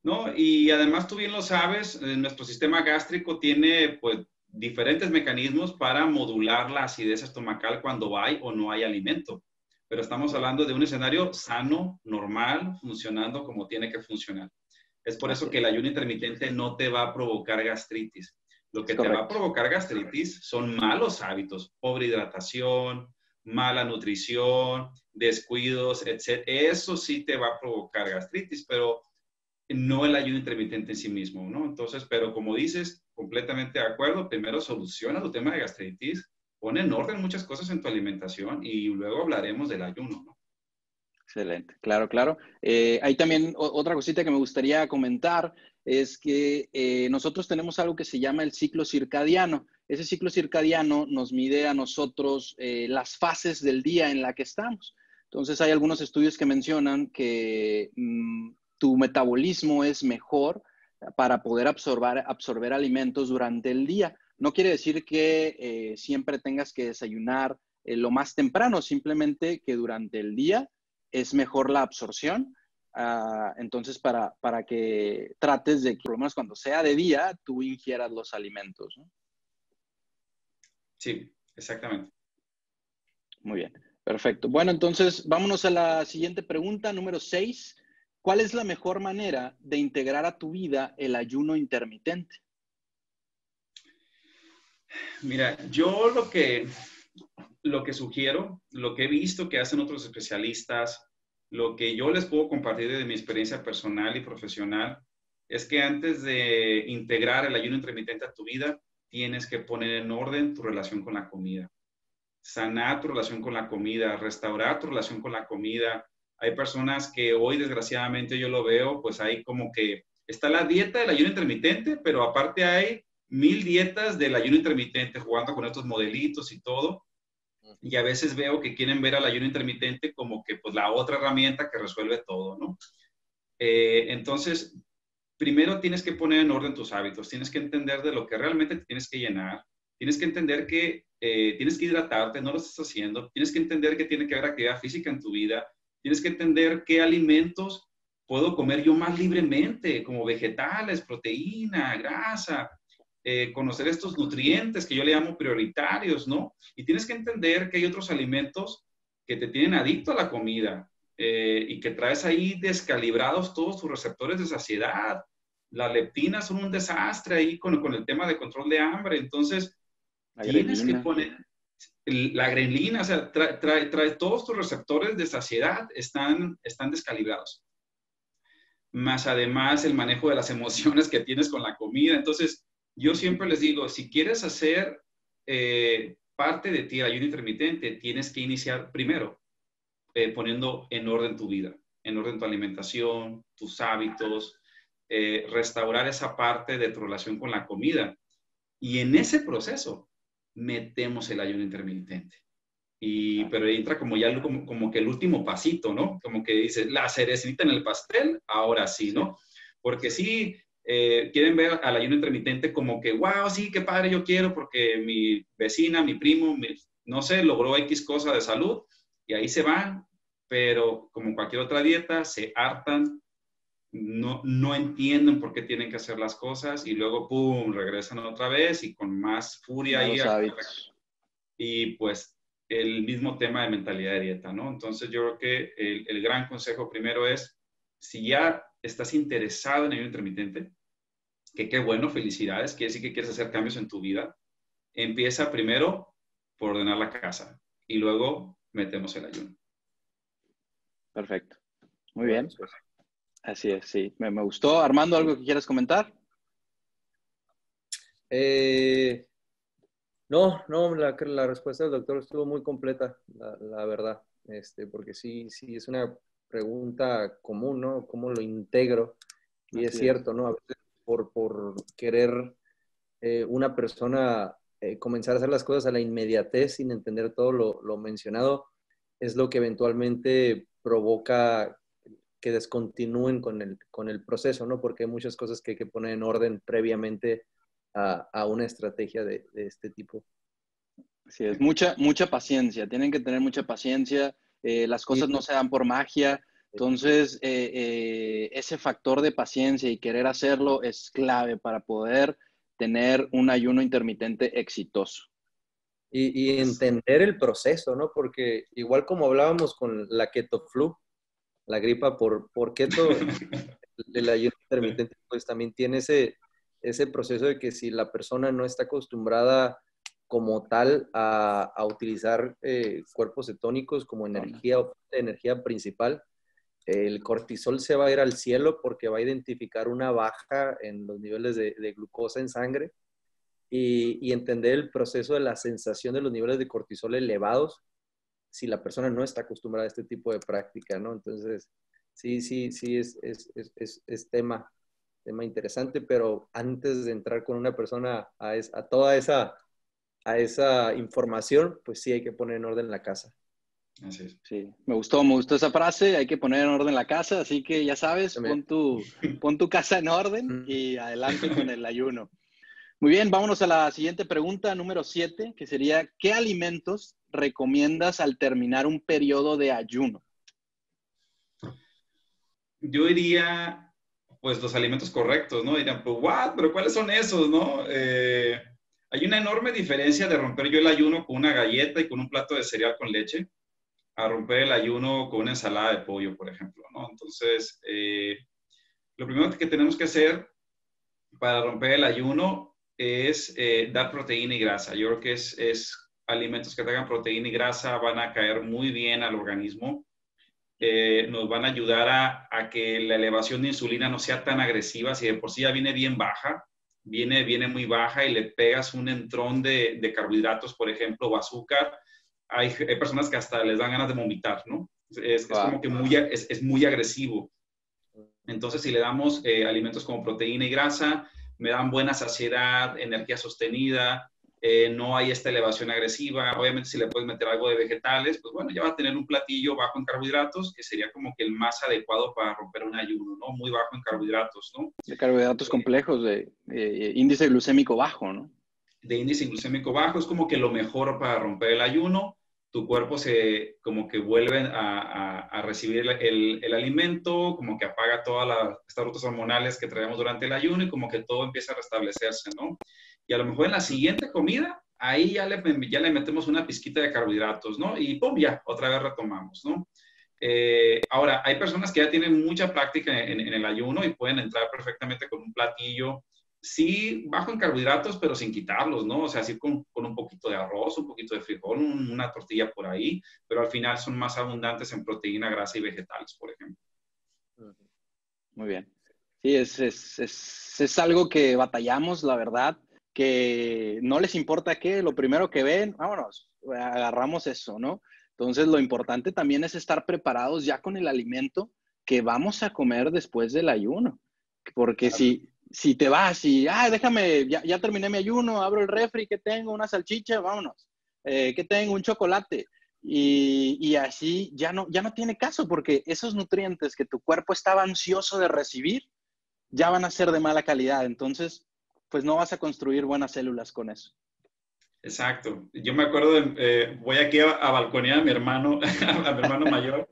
[SPEAKER 3] No, y además tú bien lo sabes, eh, nuestro sistema gástrico tiene pues diferentes mecanismos para modular la acidez estomacal cuando hay o no hay alimento. Pero estamos hablando de un escenario sano, normal, funcionando como tiene que funcionar. Es por eso que el ayuno intermitente no te va a provocar gastritis. Lo que te va a provocar gastritis son malos hábitos, pobre hidratación, mala nutrición, descuidos, etc. Eso sí te va a provocar gastritis, pero no el ayuno intermitente en sí mismo, ¿no? Entonces, pero como dices, completamente de acuerdo, primero soluciona tu tema de gastritis, pone en orden muchas cosas en tu alimentación y luego hablaremos del ayuno, ¿no?
[SPEAKER 1] Excelente, claro, claro. Eh, hay también otra cosita que me gustaría comentar, es que eh, nosotros tenemos algo que se llama el ciclo circadiano. Ese ciclo circadiano nos mide a nosotros eh, las fases del día en la que estamos. Entonces hay algunos estudios que mencionan que mm, tu metabolismo es mejor para poder absorber, absorber alimentos durante el día. No quiere decir que eh, siempre tengas que desayunar eh, lo más temprano, simplemente que durante el día es mejor la absorción. Ah, entonces, para, para, que trates de que, por lo menos cuando sea de día, tú ingieras los alimentos.
[SPEAKER 3] Sí, exactamente.
[SPEAKER 1] Muy bien, perfecto. Bueno, entonces vámonos a la siguiente pregunta, número 6. ¿Cuál es la mejor manera de integrar a tu vida el ayuno intermitente?
[SPEAKER 3] Mira, yo lo que, lo que sugiero, lo que he visto que hacen otros especialistas, lo que yo les puedo compartir de mi experiencia personal y profesional, es que antes de integrar el ayuno intermitente a tu vida, tienes que poner en orden tu relación con la comida. Sanar tu relación con la comida, restaurar tu relación con la comida, hay personas que hoy, desgraciadamente, yo lo veo, pues hay como que está la dieta del ayuno intermitente, pero aparte hay mil dietas del ayuno intermitente, jugando con estos modelitos y todo. Y a veces veo que quieren ver al ayuno intermitente como que pues la otra herramienta que resuelve todo, ¿no? Eh, entonces, primero tienes que poner en orden tus hábitos, tienes que entender de lo que realmente tienes que llenar, tienes que entender que eh, tienes que hidratarte, no lo estás haciendo, tienes que entender que tiene que haber actividad física en tu vida, Tienes que entender qué alimentos puedo comer yo más libremente, como vegetales, proteína, grasa, eh, conocer estos nutrientes que yo le llamo prioritarios, ¿no? Y tienes que entender que hay otros alimentos que te tienen adicto a la comida eh, y que traes ahí descalibrados todos tus receptores de saciedad. Las leptinas son un desastre ahí con, con el tema de control de hambre. Entonces, tienes que poner, la grelina, o sea, trae, todos tus receptores de saciedad están, están descalibrados. Más además el manejo de las emociones que tienes con la comida. Entonces, yo siempre les digo, si quieres hacer eh, parte de ti el ayuno intermitente, tienes que iniciar primero eh, poniendo en orden tu vida, en orden tu alimentación, tus hábitos, eh, restaurar esa parte de tu relación con la comida. Y en ese proceso metemos el ayuno intermitente. Y, pero entra como ya como, como, que el último pasito, ¿no? Como que dice, la cerecita en el pastel, ahora sí, ¿no? Porque sí, eh, quieren ver al ayuno intermitente como que, wow, sí, qué padre, yo quiero, porque mi vecina, mi primo, no sé, logró X cosa de salud, y ahí se van, pero como cualquier otra dieta, se hartan, no, no entienden por qué tienen que hacer las cosas y luego, ¡pum!, regresan otra vez y con más furia. Y, y pues el mismo tema de mentalidad de dieta, ¿no? Entonces yo creo que el, el gran consejo primero es, si ya estás interesado en el intermitente, que qué bueno, felicidades, quiere decir que quieres hacer cambios en tu vida, empieza primero por ordenar la casa y luego metemos el ayuno.
[SPEAKER 1] Perfecto. Muy bien. Así es, sí. Me, gustó. Armando, ¿algo que quieras comentar?
[SPEAKER 2] Eh, no, no, la, la, respuesta del doctor estuvo muy completa, la, verdad, este, porque sí, sí, es una pregunta común, ¿no? ¿Cómo lo integro? Y es cierto, ¿no? A veces por, por querer eh, una persona eh, comenzar a hacer las cosas a la inmediatez sin entender todo lo, lo mencionado, es lo que eventualmente provoca que descontinúen con el, con el proceso, ¿no? Porque hay muchas cosas que hay que poner en orden previamente a, a una estrategia de, de, este tipo.
[SPEAKER 1] Sí, es mucha, mucha paciencia, tienen que tener mucha paciencia, eh, las cosas no se dan por magia, entonces eh, eh, ese factor de paciencia y querer hacerlo es clave para poder tener un ayuno intermitente exitoso.
[SPEAKER 2] Y, y entender el proceso, ¿no? Porque igual como hablábamos con la keto flu, la gripa por, por keto, el ayuno intermitente, pues también tiene ese, ese proceso de que si la persona no está acostumbrada como tal a, a utilizar eh, cuerpos cetónicos como energía, energía principal, el cortisol se va a ir al cielo porque va a identificar una baja en los niveles de, de glucosa en sangre y, y, entender el proceso de la sensación de los niveles de cortisol elevados si la persona no está acostumbrada a este tipo de práctica, ¿no? Entonces, sí, sí, sí, es, es, es, es tema, tema interesante, pero antes de entrar con una persona a, a toda esa, a esa información, pues sí hay que poner en orden la casa.
[SPEAKER 1] Así es. Sí, me gustó, me gustó esa frase, hay que poner en orden la casa, así que ya sabes, pon tu, pon tu casa en orden y adelante con el ayuno. Muy bien, vámonos a la siguiente pregunta, número siete, que sería, ¿qué alimentos recomiendas al terminar un periodo de ayuno?
[SPEAKER 3] Yo diría, pues los alimentos correctos, ¿no? Dirían, pues, ¿what? ¿Pero cuáles son esos, no? Eh, hay una enorme diferencia de romper yo el ayuno con una galleta y con un plato de cereal con leche, a romper el ayuno con una ensalada de pollo, por ejemplo, ¿no? Entonces, eh, lo primero que tenemos que hacer para romper el ayuno es eh, dar proteína y grasa. Yo creo que es, es alimentos que tengan proteína y grasa van a caer muy bien al organismo. Eh, nos van a ayudar a, que la elevación de insulina no sea tan agresiva, si de por sí ya viene bien baja, viene, viene muy baja y le pegas un entrón de, carbohidratos, por ejemplo, o azúcar, hay, personas que hasta les dan ganas de vomitar, ¿no? Es, como que muy, es, muy agresivo. Entonces, si le damos eh, alimentos como proteína y grasa, me dan buena saciedad, energía sostenida, eh, no hay esta elevación agresiva. Obviamente, si le puedes meter algo de vegetales, pues bueno, ya va a tener un platillo bajo en carbohidratos, que sería como que el más adecuado para romper un ayuno, ¿no? Muy bajo en carbohidratos, ¿no?
[SPEAKER 1] De carbohidratos complejos, de índice glucémico bajo, ¿no?
[SPEAKER 3] De índice glucémico bajo, es como que lo mejor para romper el ayuno. Tu cuerpo se como que vuelve a, a, recibir el, el, alimento, como que apaga todas estas rutas hormonales que traemos durante el ayuno y como que todo empieza a restablecerse, ¿no? y a lo mejor en la siguiente comida, ahí ya le, ya le metemos una pizquita de carbohidratos, ¿no? Y pum, ya, otra vez retomamos, ¿no? Eh, ahora, hay personas que ya tienen mucha práctica en, el ayuno y pueden entrar perfectamente con un platillo, sí, bajo en carbohidratos, pero sin quitarlos, ¿no? O sea, así con, con un poquito de arroz, un poquito de frijol, una tortilla por ahí, pero al final son más abundantes en proteína, grasa y vegetales, por ejemplo.
[SPEAKER 1] Muy bien. Sí, es, es, es, es algo que batallamos, la verdad que no les importa qué, lo primero que ven, vámonos, agarramos eso, ¿no? Entonces, lo importante también es estar preparados ya con el alimento que vamos a comer después del ayuno. Porque si, si te vas y, ah, déjame, ya, ya, terminé mi ayuno, abro el refri, ¿qué tengo? Una salchicha, vámonos. Eh, ¿Qué tengo? Un chocolate. Y, y, así ya no, ya no tiene caso porque esos nutrientes que tu cuerpo estaba ansioso de recibir ya van a ser de mala calidad. Entonces, pues no vas a construir buenas células con eso.
[SPEAKER 3] Exacto. Yo me acuerdo, de, eh, voy aquí a, a, balconear a mi hermano, a mi hermano mayor.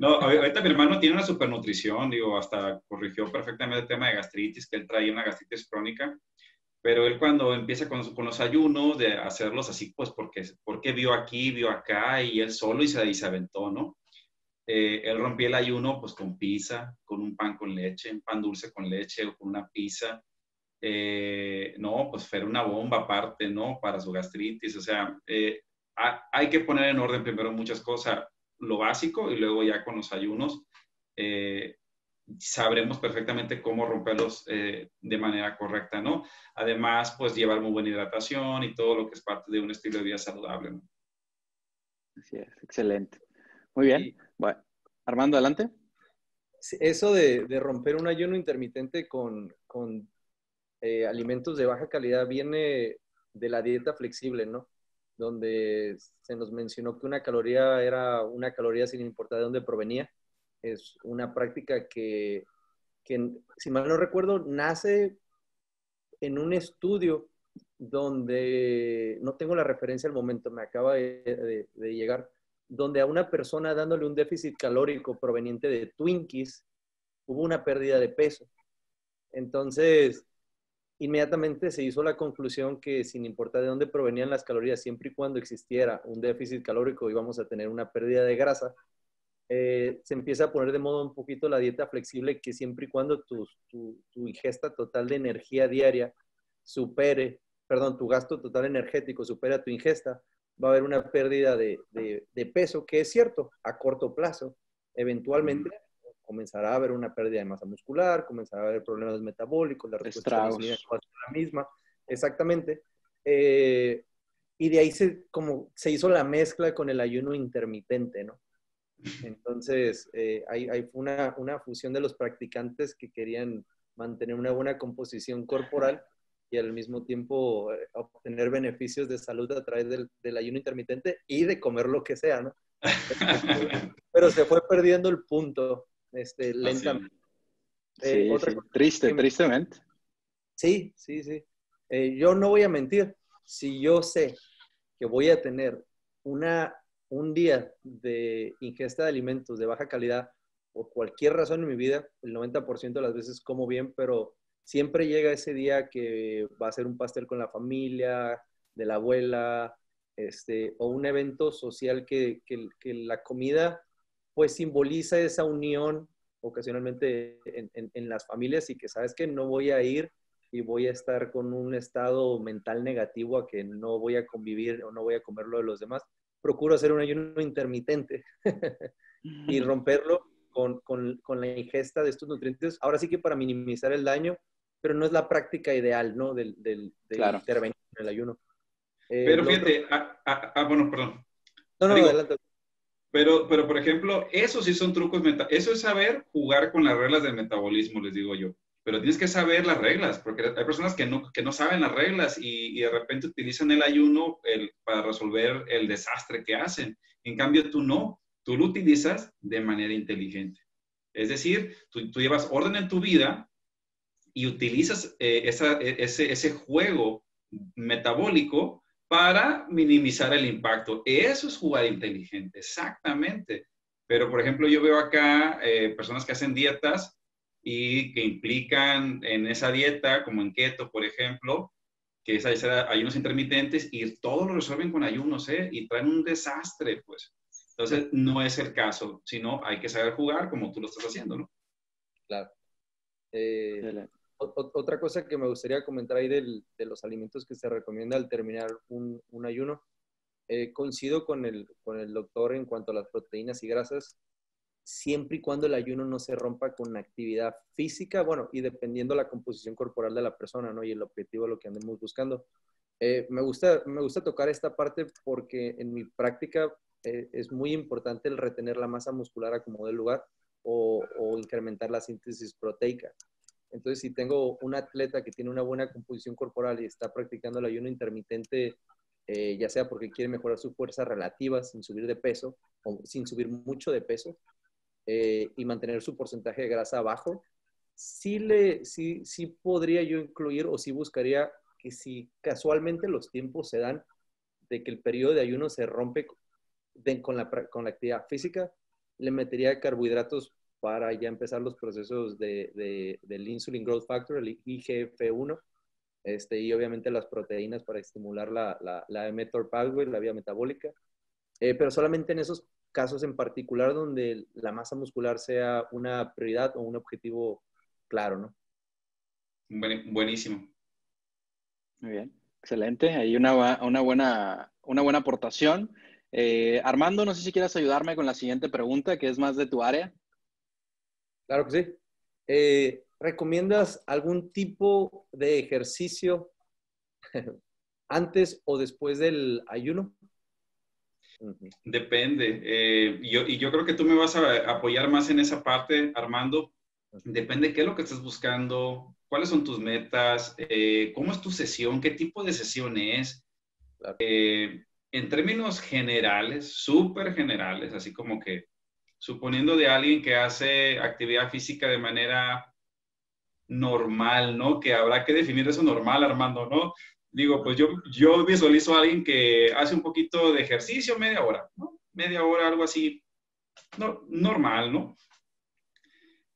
[SPEAKER 3] No, ahorita mi hermano tiene una supernutrición, digo, hasta corrigió perfectamente el tema de gastritis, que él traía una gastritis crónica, pero él cuando empieza con, los ayunos, de hacerlos así, pues porque, porque vio aquí, vio acá, y él solo y se, y se aventó, ¿no? Eh, él rompía el ayuno pues con pizza, con un pan con leche, un pan dulce con leche o con una pizza, eh, no, pues fue una bomba aparte, ¿no? Para su gastritis, o sea, eh, hay que poner en orden primero muchas cosas, lo básico y luego ya con los ayunos eh, sabremos perfectamente cómo romperlos de manera correcta, ¿no? Además, pues llevar muy buena hidratación y todo lo que es parte de un estilo de vida saludable, ¿no?
[SPEAKER 1] Así es, excelente. Muy bien. Bueno, Armando, adelante.
[SPEAKER 2] Eso de, romper un ayuno intermitente con, eh, alimentos de baja calidad viene de la dieta flexible, ¿no? Donde se nos mencionó que una caloría era una caloría sin importar de dónde provenía. Es una práctica que, si mal no recuerdo, nace en un estudio donde, no tengo la referencia al momento, me acaba de llegar, donde a una persona dándole un déficit calórico proveniente de Twinkies, hubo una pérdida de peso. Entonces, inmediatamente se hizo la conclusión que sin importar de dónde provenían las calorías, siempre y cuando existiera un déficit calórico íbamos a tener una pérdida de grasa, eh, se empieza a poner de modo un poquito la dieta flexible que siempre y cuando tu, tu, ingesta total de energía diaria supere, perdón, tu gasto total energético supera tu ingesta, va a haber una pérdida de, peso, que es cierto, a corto plazo. Eventualmente comenzará a haber una pérdida de masa muscular, comenzará a haber problemas metabólicos, la respuesta a la misma. Exactamente. Eh, y de ahí se, como, se hizo la mezcla con el ayuno intermitente, ¿no? Entonces, eh, hay, una, una fusión de los practicantes que querían mantener una buena composición corporal y al mismo tiempo eh, obtener beneficios de salud a través del, ayuno intermitente y de comer lo que sea, ¿no? Pero se fue perdiendo el punto este, lentamente.
[SPEAKER 1] Eh, triste, tristemente.
[SPEAKER 2] Sí, sí, sí. Eh, yo no voy a mentir. Si yo sé que voy a tener una, un día de ingesta de alimentos de baja calidad, por cualquier razón en mi vida, el 90% de las veces como bien, pero siempre llega ese día que va a ser un pastel con la familia, de la abuela, este, o un evento social que, la comida pues simboliza esa unión ocasionalmente en, las familias y que sabes que no voy a ir y voy a estar con un estado mental negativo a que no voy a convivir o no voy a comer lo de los demás. Procuro hacer un ayuno intermitente y romperlo con, la ingesta de estos nutrientes. Ahora sí que para minimizar el daño pero no es la práctica ideal, ¿no? Del, del, intervenir en el ayuno.
[SPEAKER 3] Eh, pero fíjate, ah, ah, ah, bueno, perdón. No, no, adelante. Pero, pero, por ejemplo, eso sí son trucos, eso es saber jugar con las reglas del metabolismo, les digo yo. Pero tienes que saber las reglas, porque hay personas que no, que no saben las reglas y, y de repente utilizan el ayuno el, para resolver el desastre que hacen. En cambio, tú no, tú lo utilizas de manera inteligente. Es decir, tú, tú llevas orden en tu vida y utilizas eh, e, ese, ese juego metabólico para minimizar el impacto. Eso es jugar inteligente, exactamente. Pero, por ejemplo, yo veo acá eh, personas que hacen dietas y que implican en esa dieta, como en keto, por ejemplo, que es ayunos intermitentes y todo lo resuelven con ayunos, ¿eh? Y traen un desastre, pues. Entonces, no es el caso, sino hay que saber jugar como tú lo estás haciendo, ¿no?
[SPEAKER 2] Claro. Eh, otra cosa que me gustaría comentar ahí de los alimentos que se recomienda al terminar un, ayuno, eh, coincido con el, con el doctor en cuanto a las proteínas y grasas, siempre y cuando el ayuno no se rompa con actividad física, bueno, y dependiendo la composición corporal de la persona, ¿no? Y el objetivo, lo que andemos buscando. Eh, me, gusta, me gusta tocar esta parte porque en mi práctica eh, es muy importante el retener la masa muscular a como del lugar o incrementar la síntesis proteica. Entonces, si tengo un atleta que tiene una buena composición corporal y está practicando el ayuno intermitente, eh, ya sea porque quiere mejorar su fuerza relativa sin subir de peso o sin subir mucho de peso eh, y mantener su porcentaje de grasa bajo, sí, le, sí, sí podría yo incluir o sí buscaría que si casualmente los tiempos se dan de que el periodo de ayuno se rompe con, la, con la actividad física, le metería carbohidratos para ya empezar los procesos de, del Insulin Growth Factor, el IGF-1, este, y obviamente las proteínas para estimular la, la, la mTOR pathway, la vía metabólica, eh, pero solamente en esos casos en particular donde la masa muscular sea una prioridad o un objetivo claro, ¿no?
[SPEAKER 3] buenísimo.
[SPEAKER 1] Muy bien, excelente. Ahí una, una, buena, una buena aportación. Eh, Armando, no sé si quieres ayudarme con la siguiente pregunta, que es más de tu área.
[SPEAKER 2] Claro que sí. Eh, ¿Recomiendas algún tipo de ejercicio antes o después del ayuno?
[SPEAKER 3] Depende. Eh, y yo creo que tú me vas a apoyar más en esa parte, Armando. Depende qué es lo que estás buscando, cuáles son tus metas, eh, cómo es tu sesión, qué tipo de sesión es. Eh, en términos generales, súper generales, así como que suponiendo de alguien que hace actividad física de manera normal, ¿no? Que habrá que definir eso normal, Armando, ¿no? digo, pues yo, visualizo a alguien que hace un poquito de ejercicio, media hora, ¿no? Media hora, algo así, no, normal, ¿no?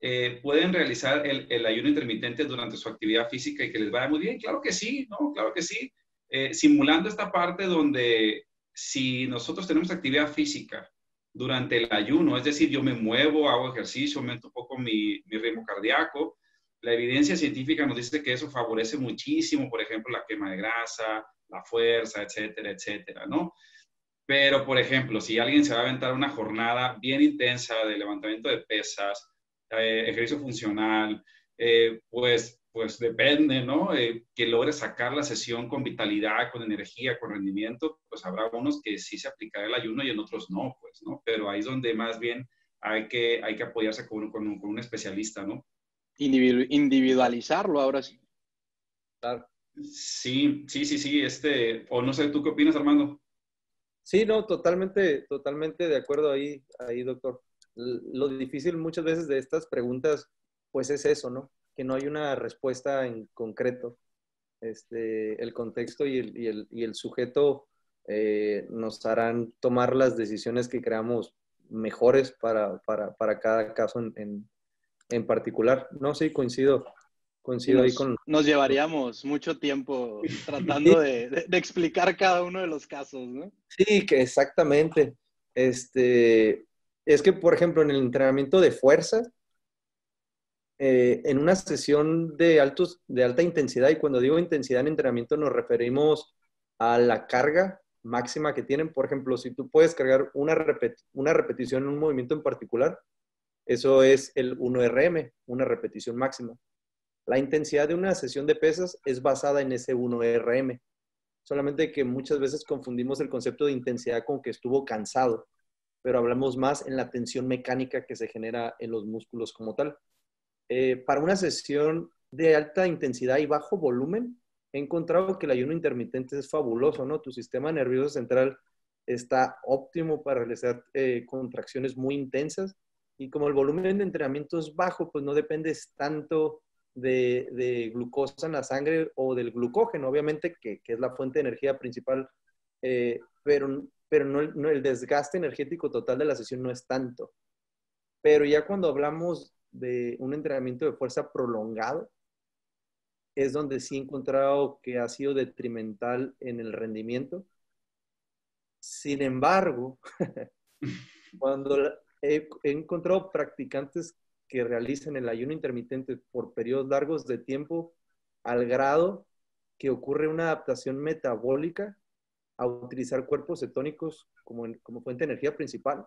[SPEAKER 3] Eh, ¿Pueden realizar el, el, ayuno intermitente durante su actividad física y que les vaya muy bien? Claro que sí, ¿no? Claro que sí. Eh, simulando esta parte donde si nosotros tenemos actividad física durante el ayuno, es decir, yo me muevo, hago ejercicio, aumento un poco mi, mi ritmo cardíaco, la evidencia científica nos dice que eso favorece muchísimo, por ejemplo, la quema de grasa, la fuerza, etcétera, etcétera, ¿no? Pero, por ejemplo, si alguien se va a aventar una jornada bien intensa de levantamiento de pesas, eh, ejercicio funcional, eh, pues, pues depende, ¿no? Eh, que logre sacar la sesión con vitalidad, con energía, con rendimiento, pues habrá unos que sí se aplicará el ayuno y en otros no, pues, ¿no? Pero ahí es donde más bien hay que, hay que apoyarse con, con, con un especialista, ¿no?
[SPEAKER 1] individualizarlo ahora sí.
[SPEAKER 3] Sí, sí, sí, sí. Este, o no sé, ¿tú qué opinas, Armando?
[SPEAKER 2] Sí, no, totalmente, totalmente de acuerdo ahí, ahí, doctor. Lo difícil muchas veces de estas preguntas, pues es eso, ¿no? Que no hay una respuesta en concreto. Este, el contexto y el, y el, y el sujeto eh, nos harán tomar las decisiones que creamos mejores para, para, para cada caso en, en particular. No, sí, coincido. Coincido
[SPEAKER 1] nos,
[SPEAKER 2] ahí con...
[SPEAKER 1] Nos llevaríamos mucho tiempo tratando de, explicar cada uno de los casos, ¿no?
[SPEAKER 2] Sí, que exactamente. Este, es que, por ejemplo, en el entrenamiento de fuerza, eh, en una sesión de, altos, de alta intensidad, y cuando digo intensidad en entrenamiento nos referimos a la carga máxima que tienen. Por ejemplo, si tú puedes cargar una, una repetición en un movimiento en particular, eso es el 1RM, una repetición máxima. La intensidad de una sesión de pesas es basada en ese 1RM. Solamente que muchas veces confundimos el concepto de intensidad con que estuvo cansado, pero hablamos más en la tensión mecánica que se genera en los músculos como tal. Eh, para una sesión de alta intensidad y bajo volumen, he encontrado que el ayuno intermitente es fabuloso, ¿no? Tu sistema nervioso central está óptimo para realizar eh, contracciones muy intensas y como el volumen de entrenamiento es bajo, pues no dependes tanto de, glucosa en la sangre o del glucógeno, obviamente, que, es la fuente de energía principal, eh, pero, pero no, el desgaste energético total de la sesión no es tanto. Pero ya cuando hablamos de un entrenamiento de fuerza prolongado, es donde sí he encontrado que ha sido detrimental en el rendimiento. Sin embargo, cuando he, encontrado practicantes que realicen el ayuno intermitente por periodos largos de tiempo al grado que ocurre una adaptación metabólica a utilizar cuerpos cetónicos como, como fuente de energía principal,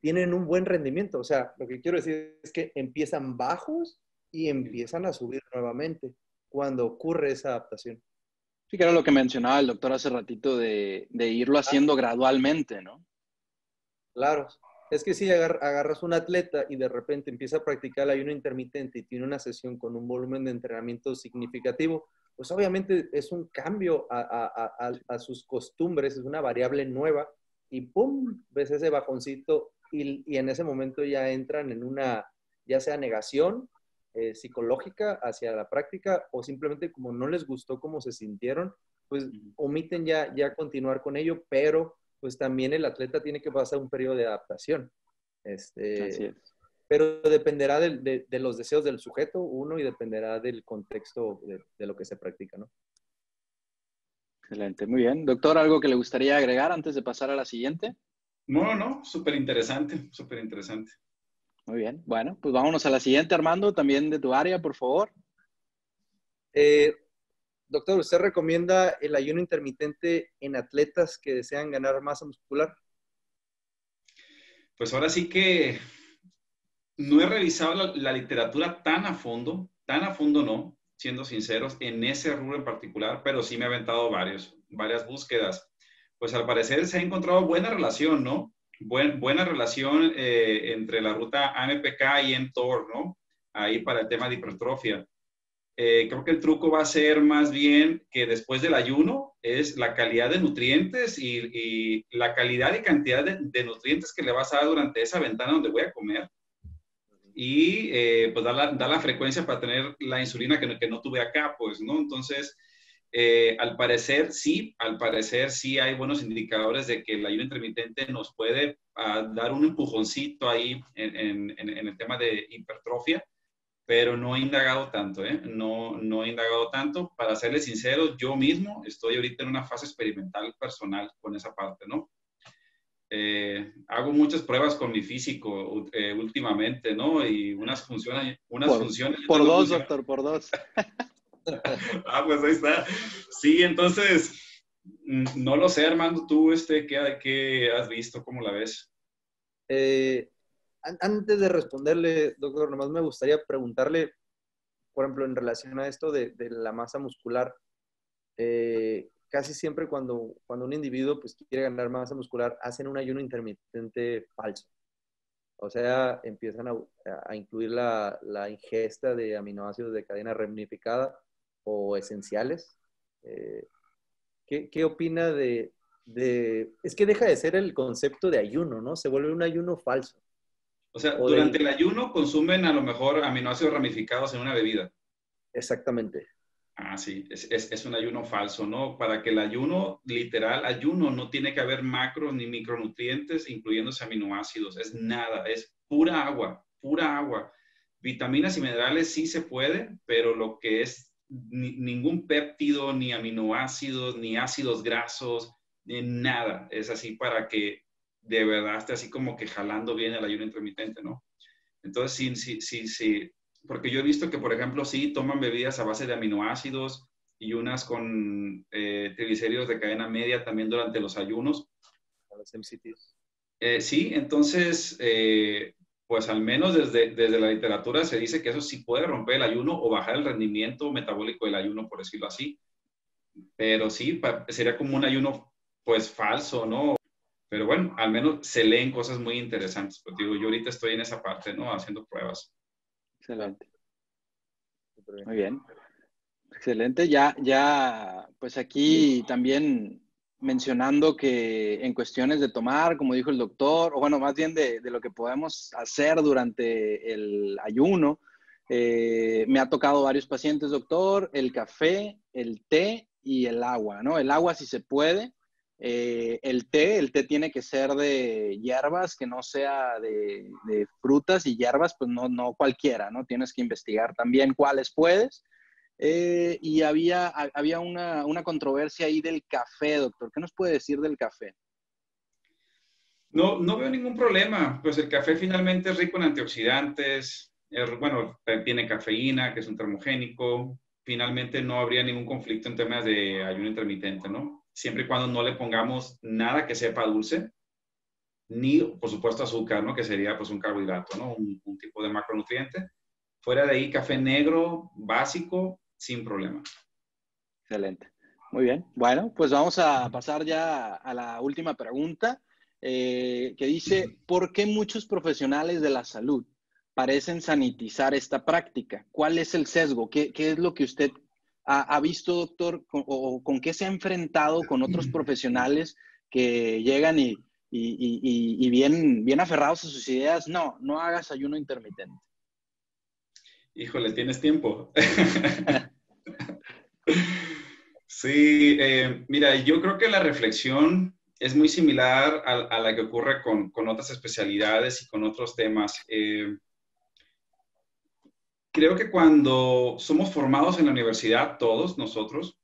[SPEAKER 2] tienen un buen rendimiento. O sea, lo que quiero decir es que empiezan bajos y empiezan a subir nuevamente cuando ocurre esa adaptación.
[SPEAKER 1] Sí, que era lo que mencionaba el doctor hace ratito de, de irlo haciendo gradualmente, ¿no?
[SPEAKER 2] Claro, es que si agarras un atleta y de repente empieza a practicar el ayuno intermitente y tiene una sesión con un volumen de entrenamiento significativo, pues obviamente es un cambio a, sus costumbres, es una variable nueva y ¡pum! ves ese bajoncito y, en ese momento ya entran en una, ya sea negación eh, psicológica hacia la práctica o simplemente como no les gustó cómo se sintieron, pues omiten ya, ya continuar con ello, pero pues también el atleta tiene que pasar un periodo de adaptación. Este, Pero dependerá de, los deseos del sujeto, uno, y dependerá del contexto de, lo que se practica, ¿no?
[SPEAKER 1] Excelente, muy bien. Doctor, ¿algo que le gustaría agregar antes de pasar a la siguiente?
[SPEAKER 3] No, no, súper interesante, súper interesante.
[SPEAKER 1] Muy bien, bueno, pues vámonos a la siguiente, Armando, también de tu área, por favor.
[SPEAKER 2] Eh, doctor, ¿usted recomienda el ayuno intermitente en atletas que desean ganar masa muscular?
[SPEAKER 3] Pues ahora sí que no he revisado la, literatura tan a fondo, tan a fondo no, siendo sinceros, en ese rubro en particular, pero sí me ha aventado varios, varias búsquedas. Pues al parecer se ha encontrado buena relación, ¿no? buena relación eh, entre la ruta AMPK y mTOR, ¿no? Ahí para el tema de hipertrofia. Eh, creo que el truco va a ser más bien que después del ayuno es la calidad de nutrientes y, la calidad y cantidad de, nutrientes que le vas a dar durante esa ventana donde voy a comer. Y eh, pues dar la, la, frecuencia para tener la insulina que no, que no tuve acá, pues, ¿no? Entonces, eh, al parecer sí, al parecer sí hay buenos indicadores de que el ayuno intermitente nos puede ah, dar un empujoncito ahí en, en, en el tema de hipertrofia pero no he indagado tanto, ¿eh? No, no he indagado tanto. Para serles sincero, yo mismo estoy ahorita en una fase experimental personal con esa parte, ¿no? Eh, hago muchas pruebas con mi físico eh, últimamente, ¿no? Y unas funcionan, unas
[SPEAKER 1] por,
[SPEAKER 3] funciones...
[SPEAKER 1] Por dos, doctor, por dos.
[SPEAKER 3] ah, pues ahí está. Sí, entonces, mm, no lo sé, Armando, tú, este, ¿qué, qué has visto? ¿Cómo la ves?
[SPEAKER 2] Eh, antes de responderle, doctor, nomás me gustaría preguntarle, por ejemplo, en relación a esto de, la masa muscular, eh, casi siempre cuando, cuando un individuo pues, quiere ganar masa muscular, hacen un ayuno intermitente falso. O sea, empiezan a, incluir la, ingesta de aminoácidos de cadena ramificada o esenciales. Eh, ¿qué, opina de, de, Es que deja de ser el concepto de ayuno, ¿no? Se vuelve un ayuno falso.
[SPEAKER 3] O sea, durante el ayuno consumen a lo mejor aminoácidos ramificados en una bebida.
[SPEAKER 2] Exactamente.
[SPEAKER 3] Ah, sí, es, es, es, un ayuno falso, ¿no? Para que el ayuno, literal, ayuno, no tiene que haber macros ni micronutrientes, incluyéndose aminoácidos, es nada, es pura agua, pura agua. Vitaminas y minerales sí se puede, pero lo que es ningún péptido, ni aminoácidos, ni ácidos grasos, ni nada, es así para que de verdad esté así como que jalando bien el ayuno intermitente, ¿no? Entonces, sí, sí, sí, sí, porque yo he visto que, por ejemplo, sí toman bebidas a base de aminoácidos y unas con eh, triglicéridos de cadena media también durante los ayunos.
[SPEAKER 2] Los MCTs.
[SPEAKER 3] Eh, sí, entonces, eh, pues al menos desde, desde la literatura se dice que eso sí puede romper el ayuno o bajar el rendimiento metabólico del ayuno, por decirlo así. Pero sí, sería como un ayuno pues falso, ¿no? Pero bueno, al menos se leen cosas muy interesantes. Pues digo, yo ahorita estoy en esa parte, ¿no? Haciendo pruebas.
[SPEAKER 1] Excelente. Muy bien. Excelente. Ya, ya, pues aquí también mencionando que en cuestiones de tomar, como dijo el doctor, o bueno, más bien de, lo que podemos hacer durante el ayuno, eh, me ha tocado varios pacientes, doctor, el café, el té y el agua, ¿no? El agua si se puede, eh, el té, el té tiene que ser de hierbas, que no sea de, frutas y hierbas, pues no, no cualquiera, ¿no? Tienes que investigar también cuáles puedes. Eh, y había, había una, controversia ahí del café, doctor. ¿Qué nos puede decir del café?
[SPEAKER 3] No, no veo ningún problema. Pues el café finalmente es rico en antioxidantes. bueno, tiene cafeína, que es un termogénico. Finalmente no habría ningún conflicto en temas de ayuno intermitente, ¿no? siempre y cuando no le pongamos nada que sepa dulce, ni, por supuesto, azúcar, ¿no? Que sería, pues, un carbohidrato, ¿no? Un, tipo de macronutriente. Fuera de ahí, café negro, básico, sin problema.
[SPEAKER 1] Excelente. Muy bien. Bueno, pues vamos a pasar ya a la última pregunta, eh, que dice, ¿por qué muchos profesionales de la salud parecen sanitizar esta práctica? ¿Cuál es el sesgo? ¿Qué, qué es lo que usted ha, visto, doctor, o con qué se ha enfrentado con otros profesionales que llegan y, y, bien, bien aferrados a sus ideas? No, no hagas ayuno intermitente.
[SPEAKER 3] Híjole, ¿tienes tiempo? sí, eh, mira, yo creo que la reflexión es muy similar a, la que ocurre con, con, otras especialidades y con otros temas. Eh, creo que cuando somos formados en la universidad, todos nosotros,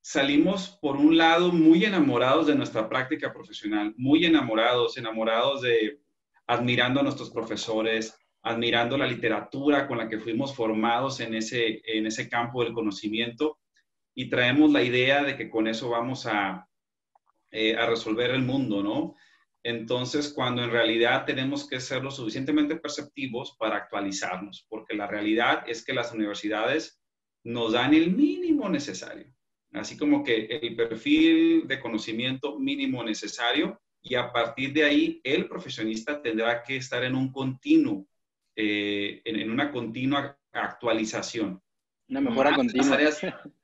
[SPEAKER 3] salimos por un lado muy enamorados de nuestra práctica profesional, muy enamorados, enamorados de admirando a nuestros profesores, admirando la literatura con la que fuimos formados en ese, en ese campo del conocimiento y traemos la idea de que con eso vamos a, eh, a resolver el mundo, ¿no? Entonces, cuando en realidad tenemos que ser lo suficientemente perceptivos para actualizarnos, porque la realidad es que las universidades nos dan el mínimo necesario, así como que el perfil de conocimiento mínimo necesario y a partir de ahí el profesionista tendrá que estar en un continuo, eh, en, una continua actualización.
[SPEAKER 1] Una mejora continua.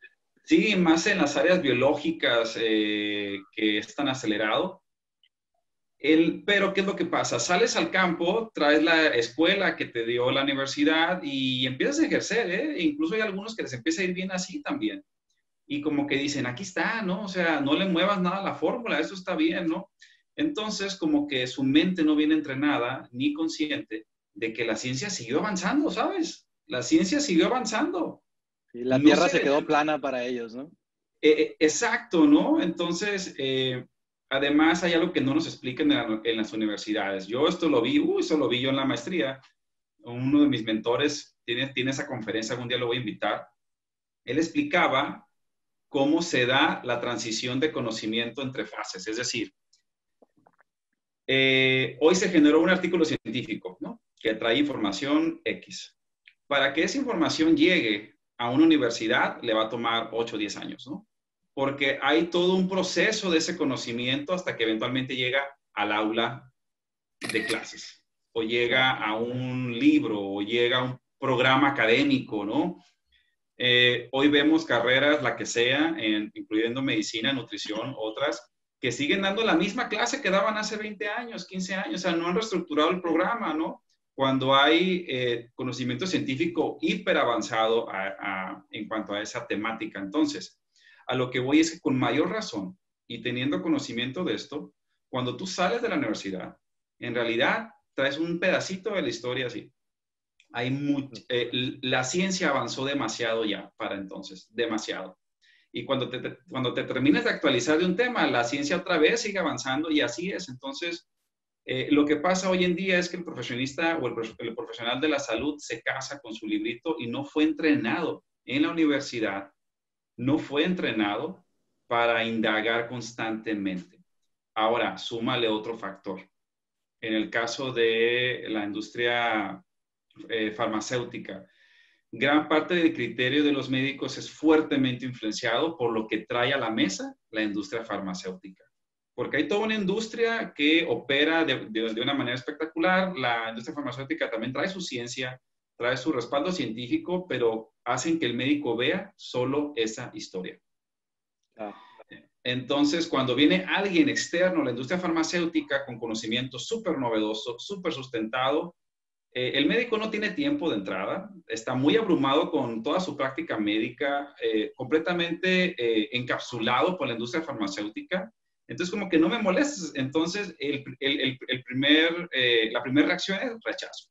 [SPEAKER 3] sí, más en las áreas biológicas eh, que es tan acelerado. El, pero, ¿qué es lo que pasa? Sales al campo, traes la escuela que te dio la universidad y empiezas a ejercer, ¿eh? E incluso hay algunos que les empieza a ir bien así también. Y como que dicen, aquí está, ¿no? O sea, no le muevas nada a la fórmula, eso está bien, ¿no? Entonces, como que su mente no viene entrenada ni consciente de que la ciencia siguió avanzando, ¿sabes? La ciencia siguió avanzando.
[SPEAKER 1] Y la Tierra se, quedó plana para ellos, ¿no?
[SPEAKER 3] Eh, eh, exacto, ¿no? Entonces, eh, además hay algo que no nos explican en, las universidades. Yo esto lo vi, uy, eso lo vi yo en la maestría. Uno de mis mentores tiene, tiene esa conferencia, algún día lo voy a invitar. Él explicaba cómo se da la transición de conocimiento entre fases. Es decir, eh, hoy se generó un artículo científico ¿no? Que trae información X. Para que esa información llegue a una universidad le va a tomar 8 o 10 años, ¿no? Porque hay todo un proceso de ese conocimiento hasta que eventualmente llega al aula de clases, o llega a un libro, o llega a un programa académico, ¿no? Eh, hoy vemos carreras, la que sea, incluyendo medicina, nutrición, otras, que siguen dando la misma clase que daban hace 20 años, 15 años, o sea, no han reestructurado el programa, ¿no? Cuando hay eh, conocimiento científico hiper avanzado en cuanto a esa temática. Entonces, a lo que voy es que con mayor razón y teniendo conocimiento de esto, cuando tú sales de la universidad, en realidad traes un pedacito de la historia así. Hay eh, la ciencia avanzó demasiado ya para entonces, demasiado. Y cuando te, cuando te terminas de actualizar de un tema, la ciencia otra vez sigue avanzando y así es. Entonces, eh, lo que pasa hoy en día es que el profesionista o el, profesional de la salud se casa con su librito y no fue entrenado en la universidad, no fue entrenado para indagar constantemente. Ahora, súmale otro factor. En el caso de la industria eh, farmacéutica, gran parte del criterio de los médicos es fuertemente influenciado por lo que trae a la mesa la industria farmacéutica. Porque hay toda una industria que opera de, una manera espectacular. La industria farmacéutica también trae su ciencia, trae su respaldo científico, pero hacen que el médico vea solo esa historia. Ah. Entonces, cuando viene alguien externo a la industria farmacéutica con conocimiento súper novedoso, súper sustentado, eh, el médico no tiene tiempo de entrada, está muy abrumado con toda su práctica médica, eh, completamente eh, encapsulado por la industria farmacéutica. Entonces, como que no me molestes. Entonces, el, primer, la primera reacción es rechazo.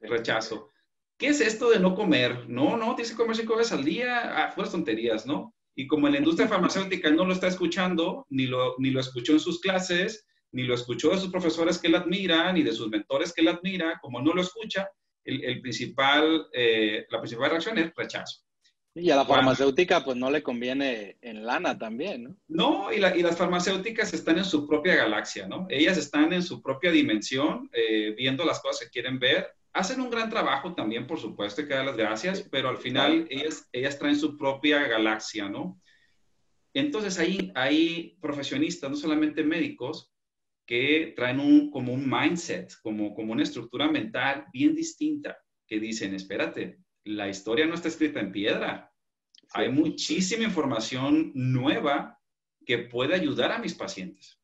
[SPEAKER 3] Rechazo. ¿Qué es esto de no comer? No, no, tienes que comer cinco veces al día. Ah, fueras tonterías, ¿no? Y como la industria farmacéutica no lo está escuchando, ni lo, ni lo escuchó en sus clases, ni lo escuchó de sus profesores que él admira, ni de sus mentores que él admira, como no lo escucha, el, principal, eh, la principal reacción es rechazo.
[SPEAKER 1] Y a la farmacéutica pues no le conviene en lana también, ¿no?
[SPEAKER 3] No, y, las farmacéuticas están en su propia galaxia, ¿no? Ellas están en su propia dimensión, eh, viendo las cosas que quieren ver. Hacen un gran trabajo también, por supuesto, y que dar las gracias, pero al final ellas, ellas traen su propia galaxia, ¿no? Entonces ahí hay profesionistas, no solamente médicos, que traen un, como un mindset, como, como una estructura mental bien distinta, que dicen, espérate, la historia no está escrita en piedra. Hay muchísima información nueva que puede ayudar a mis pacientes.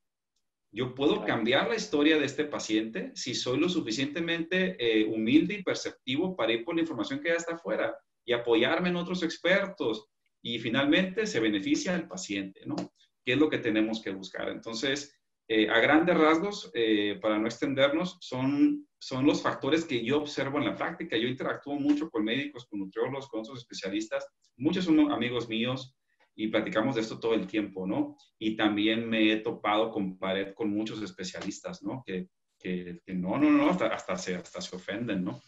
[SPEAKER 3] Yo puedo cambiar la historia de este paciente si soy lo suficientemente eh, humilde y perceptivo para ir por la información que ya está afuera y apoyarme en otros expertos. Y finalmente se beneficia al paciente, ¿no? ¿Qué es lo que tenemos que buscar? Entonces, eh, a grandes rasgos, eh, para no extendernos, son, son los factores que yo observo en la práctica. Yo interactúo mucho con médicos, con nutriólogos, con otros especialistas. Muchos son amigos míos y platicamos de esto todo el tiempo, ¿no? Y también me he topado con pared con muchos especialistas, ¿no? Que que, no, no, no, hasta, hasta, se, hasta se ofenden, ¿no?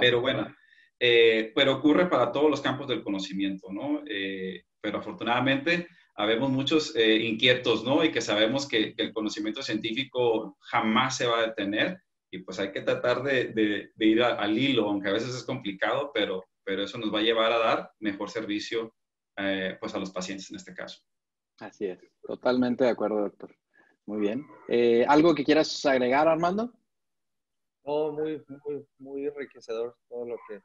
[SPEAKER 3] Pero bueno, eh, pero ocurre para todos los campos del conocimiento, ¿no? Eh, pero afortunadamente habemos muchos eh, inquietos, ¿no? Y que sabemos que, el conocimiento científico jamás se va a detener y pues hay que tratar de, de, ir al hilo, aunque a veces es complicado, pero, pero eso nos va a llevar a dar mejor servicio pues a los pacientes en este caso.
[SPEAKER 1] Así es, totalmente de acuerdo, doctor. Muy bien. ¿Algo que quieras agregar, Armando?
[SPEAKER 2] Oh, muy, muy, muy enriquecedor todo lo que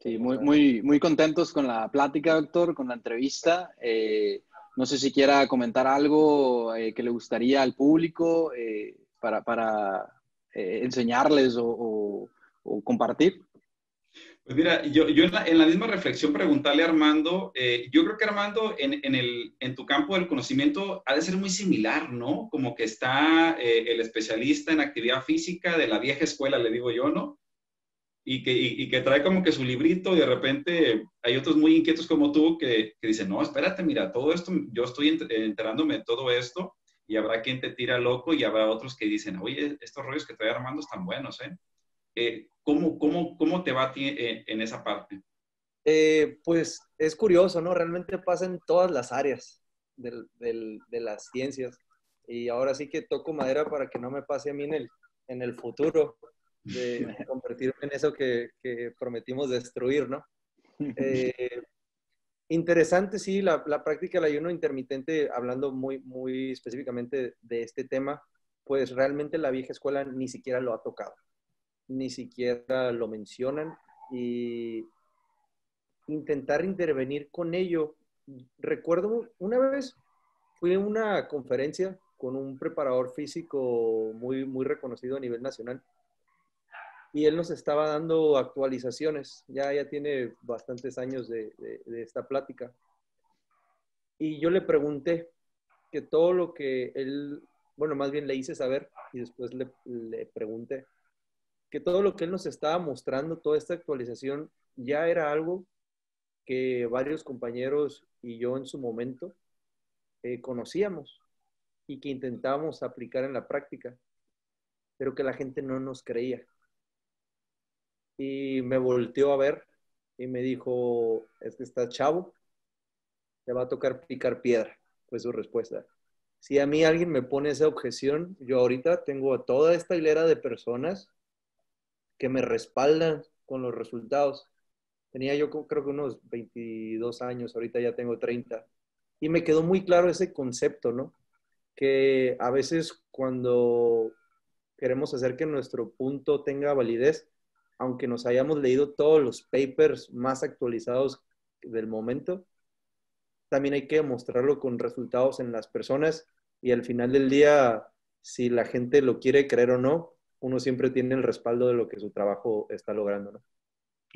[SPEAKER 1] Sí, muy, muy, muy contentos con la plática, doctor, con la entrevista. Eh, no sé si quiera comentar algo eh, que le gustaría al público eh, para, para enseñarles o, compartir.
[SPEAKER 3] Pues mira, yo, yo en, la, misma reflexión preguntarle a Armando, yo creo que Armando en, en, el, en tu campo del conocimiento ha de ser muy similar, ¿no? Como que está el especialista en actividad física de la vieja escuela, le digo yo, ¿no? Y que, y, que trae como que su librito y de repente hay otros muy inquietos como tú que, que dicen, no, espérate, mira, todo esto, yo estoy enterándome de todo esto y habrá quien te tira loco y habrá otros que dicen, oye, estos rollos que trae Armando están buenos, ¿eh? eh ¿cómo, cómo, cómo, te va a ti en, esa parte?
[SPEAKER 2] Eh, pues es curioso, ¿no? Realmente pasa en todas las áreas del, del, de las ciencias. Y ahora sí que toco madera para que no me pase a mí en el, en el futuro de convertirme en eso que, prometimos destruir, ¿no? Eh, interesante, sí, la, práctica del ayuno intermitente, hablando muy, muy específicamente de este tema, pues realmente la vieja escuela ni siquiera lo ha tocado, ni siquiera lo mencionan y intentar intervenir con ello. Recuerdo una vez fui a una conferencia con un preparador físico muy, muy reconocido a nivel nacional y él nos estaba dando actualizaciones. Ya, ya tiene bastantes años de, esta plática. Y yo le pregunté que todo lo que él, bueno, más bien le hice saber y después le, pregunté que todo lo que él nos estaba mostrando, toda esta actualización, ya era algo que varios compañeros y yo en su momento eh, conocíamos y que intentábamos aplicar en la práctica, pero que la gente no nos creía y me volteó a ver y me dijo, es que está chavo, te va a tocar picar piedra, fue su respuesta. Si a mí alguien me pone esa objeción, yo ahorita tengo a toda esta hilera de personas que me respaldan con los resultados. Tenía yo creo que unos 22 años, ahorita ya tengo 30. Y me quedó muy claro ese concepto, ¿no? Que a veces cuando queremos hacer que nuestro punto tenga validez, aunque nos hayamos leído todos los papers más actualizados del momento, también hay que mostrarlo con resultados en las personas y al final del día, si la gente lo quiere creer o no, uno siempre tiene el respaldo de lo que su trabajo está logrando, ¿no?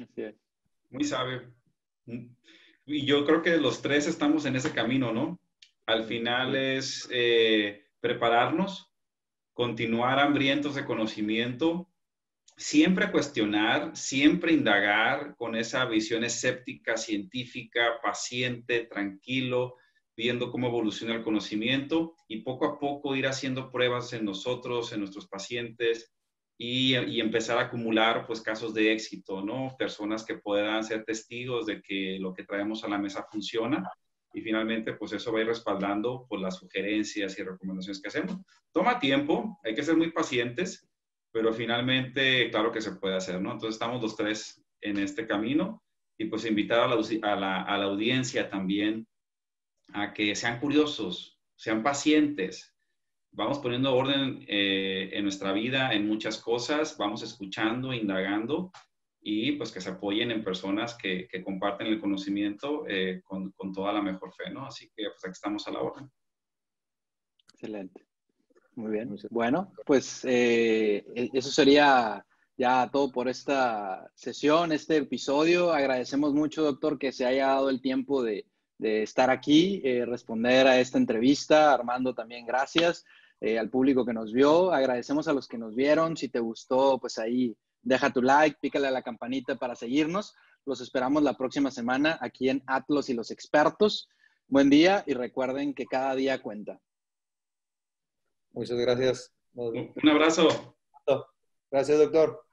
[SPEAKER 3] Así es. Muy sabio. Y yo creo que los tres estamos en ese camino, ¿no? Al final es eh, prepararnos, continuar hambrientos de conocimiento, siempre cuestionar, siempre indagar con esa visión escéptica, científica, paciente, tranquilo, viendo cómo evoluciona el conocimiento y poco a poco ir haciendo pruebas en nosotros, en nuestros pacientes y, empezar a acumular pues casos de éxito, ¿no? Personas que puedan ser testigos de que lo que traemos a la mesa funciona y finalmente pues eso va a ir respaldando por las sugerencias y recomendaciones que hacemos. Toma tiempo, hay que ser muy pacientes, pero finalmente, claro que se puede hacer, ¿no? Entonces estamos los tres en este camino y pues invitar a la, a la, audiencia también a que sean curiosos, sean pacientes, vamos poniendo orden eh, en nuestra vida en muchas cosas, vamos escuchando, indagando y pues que se apoyen en personas que, que comparten el conocimiento eh, con, con, toda la mejor fe, ¿no? Así que pues aquí estamos a la orden.
[SPEAKER 1] Excelente. Muy bien. Bueno, pues eh, e-, eso sería ya todo por esta sesión, este episodio. Agradecemos mucho, doctor, que se haya dado el tiempo de, estar aquí, eh, responder a esta entrevista. Armando, también gracias. Eh, al público que nos vio, agradecemos a los que nos vieron. Si te gustó, pues ahí deja tu like, pícale a la campanita para seguirnos. Los esperamos la próxima semana aquí en Atlos y los expertos. Buen día y recuerden que cada día cuenta.
[SPEAKER 2] Muchas gracias.
[SPEAKER 3] Un abrazo.
[SPEAKER 2] Gracias, doctor.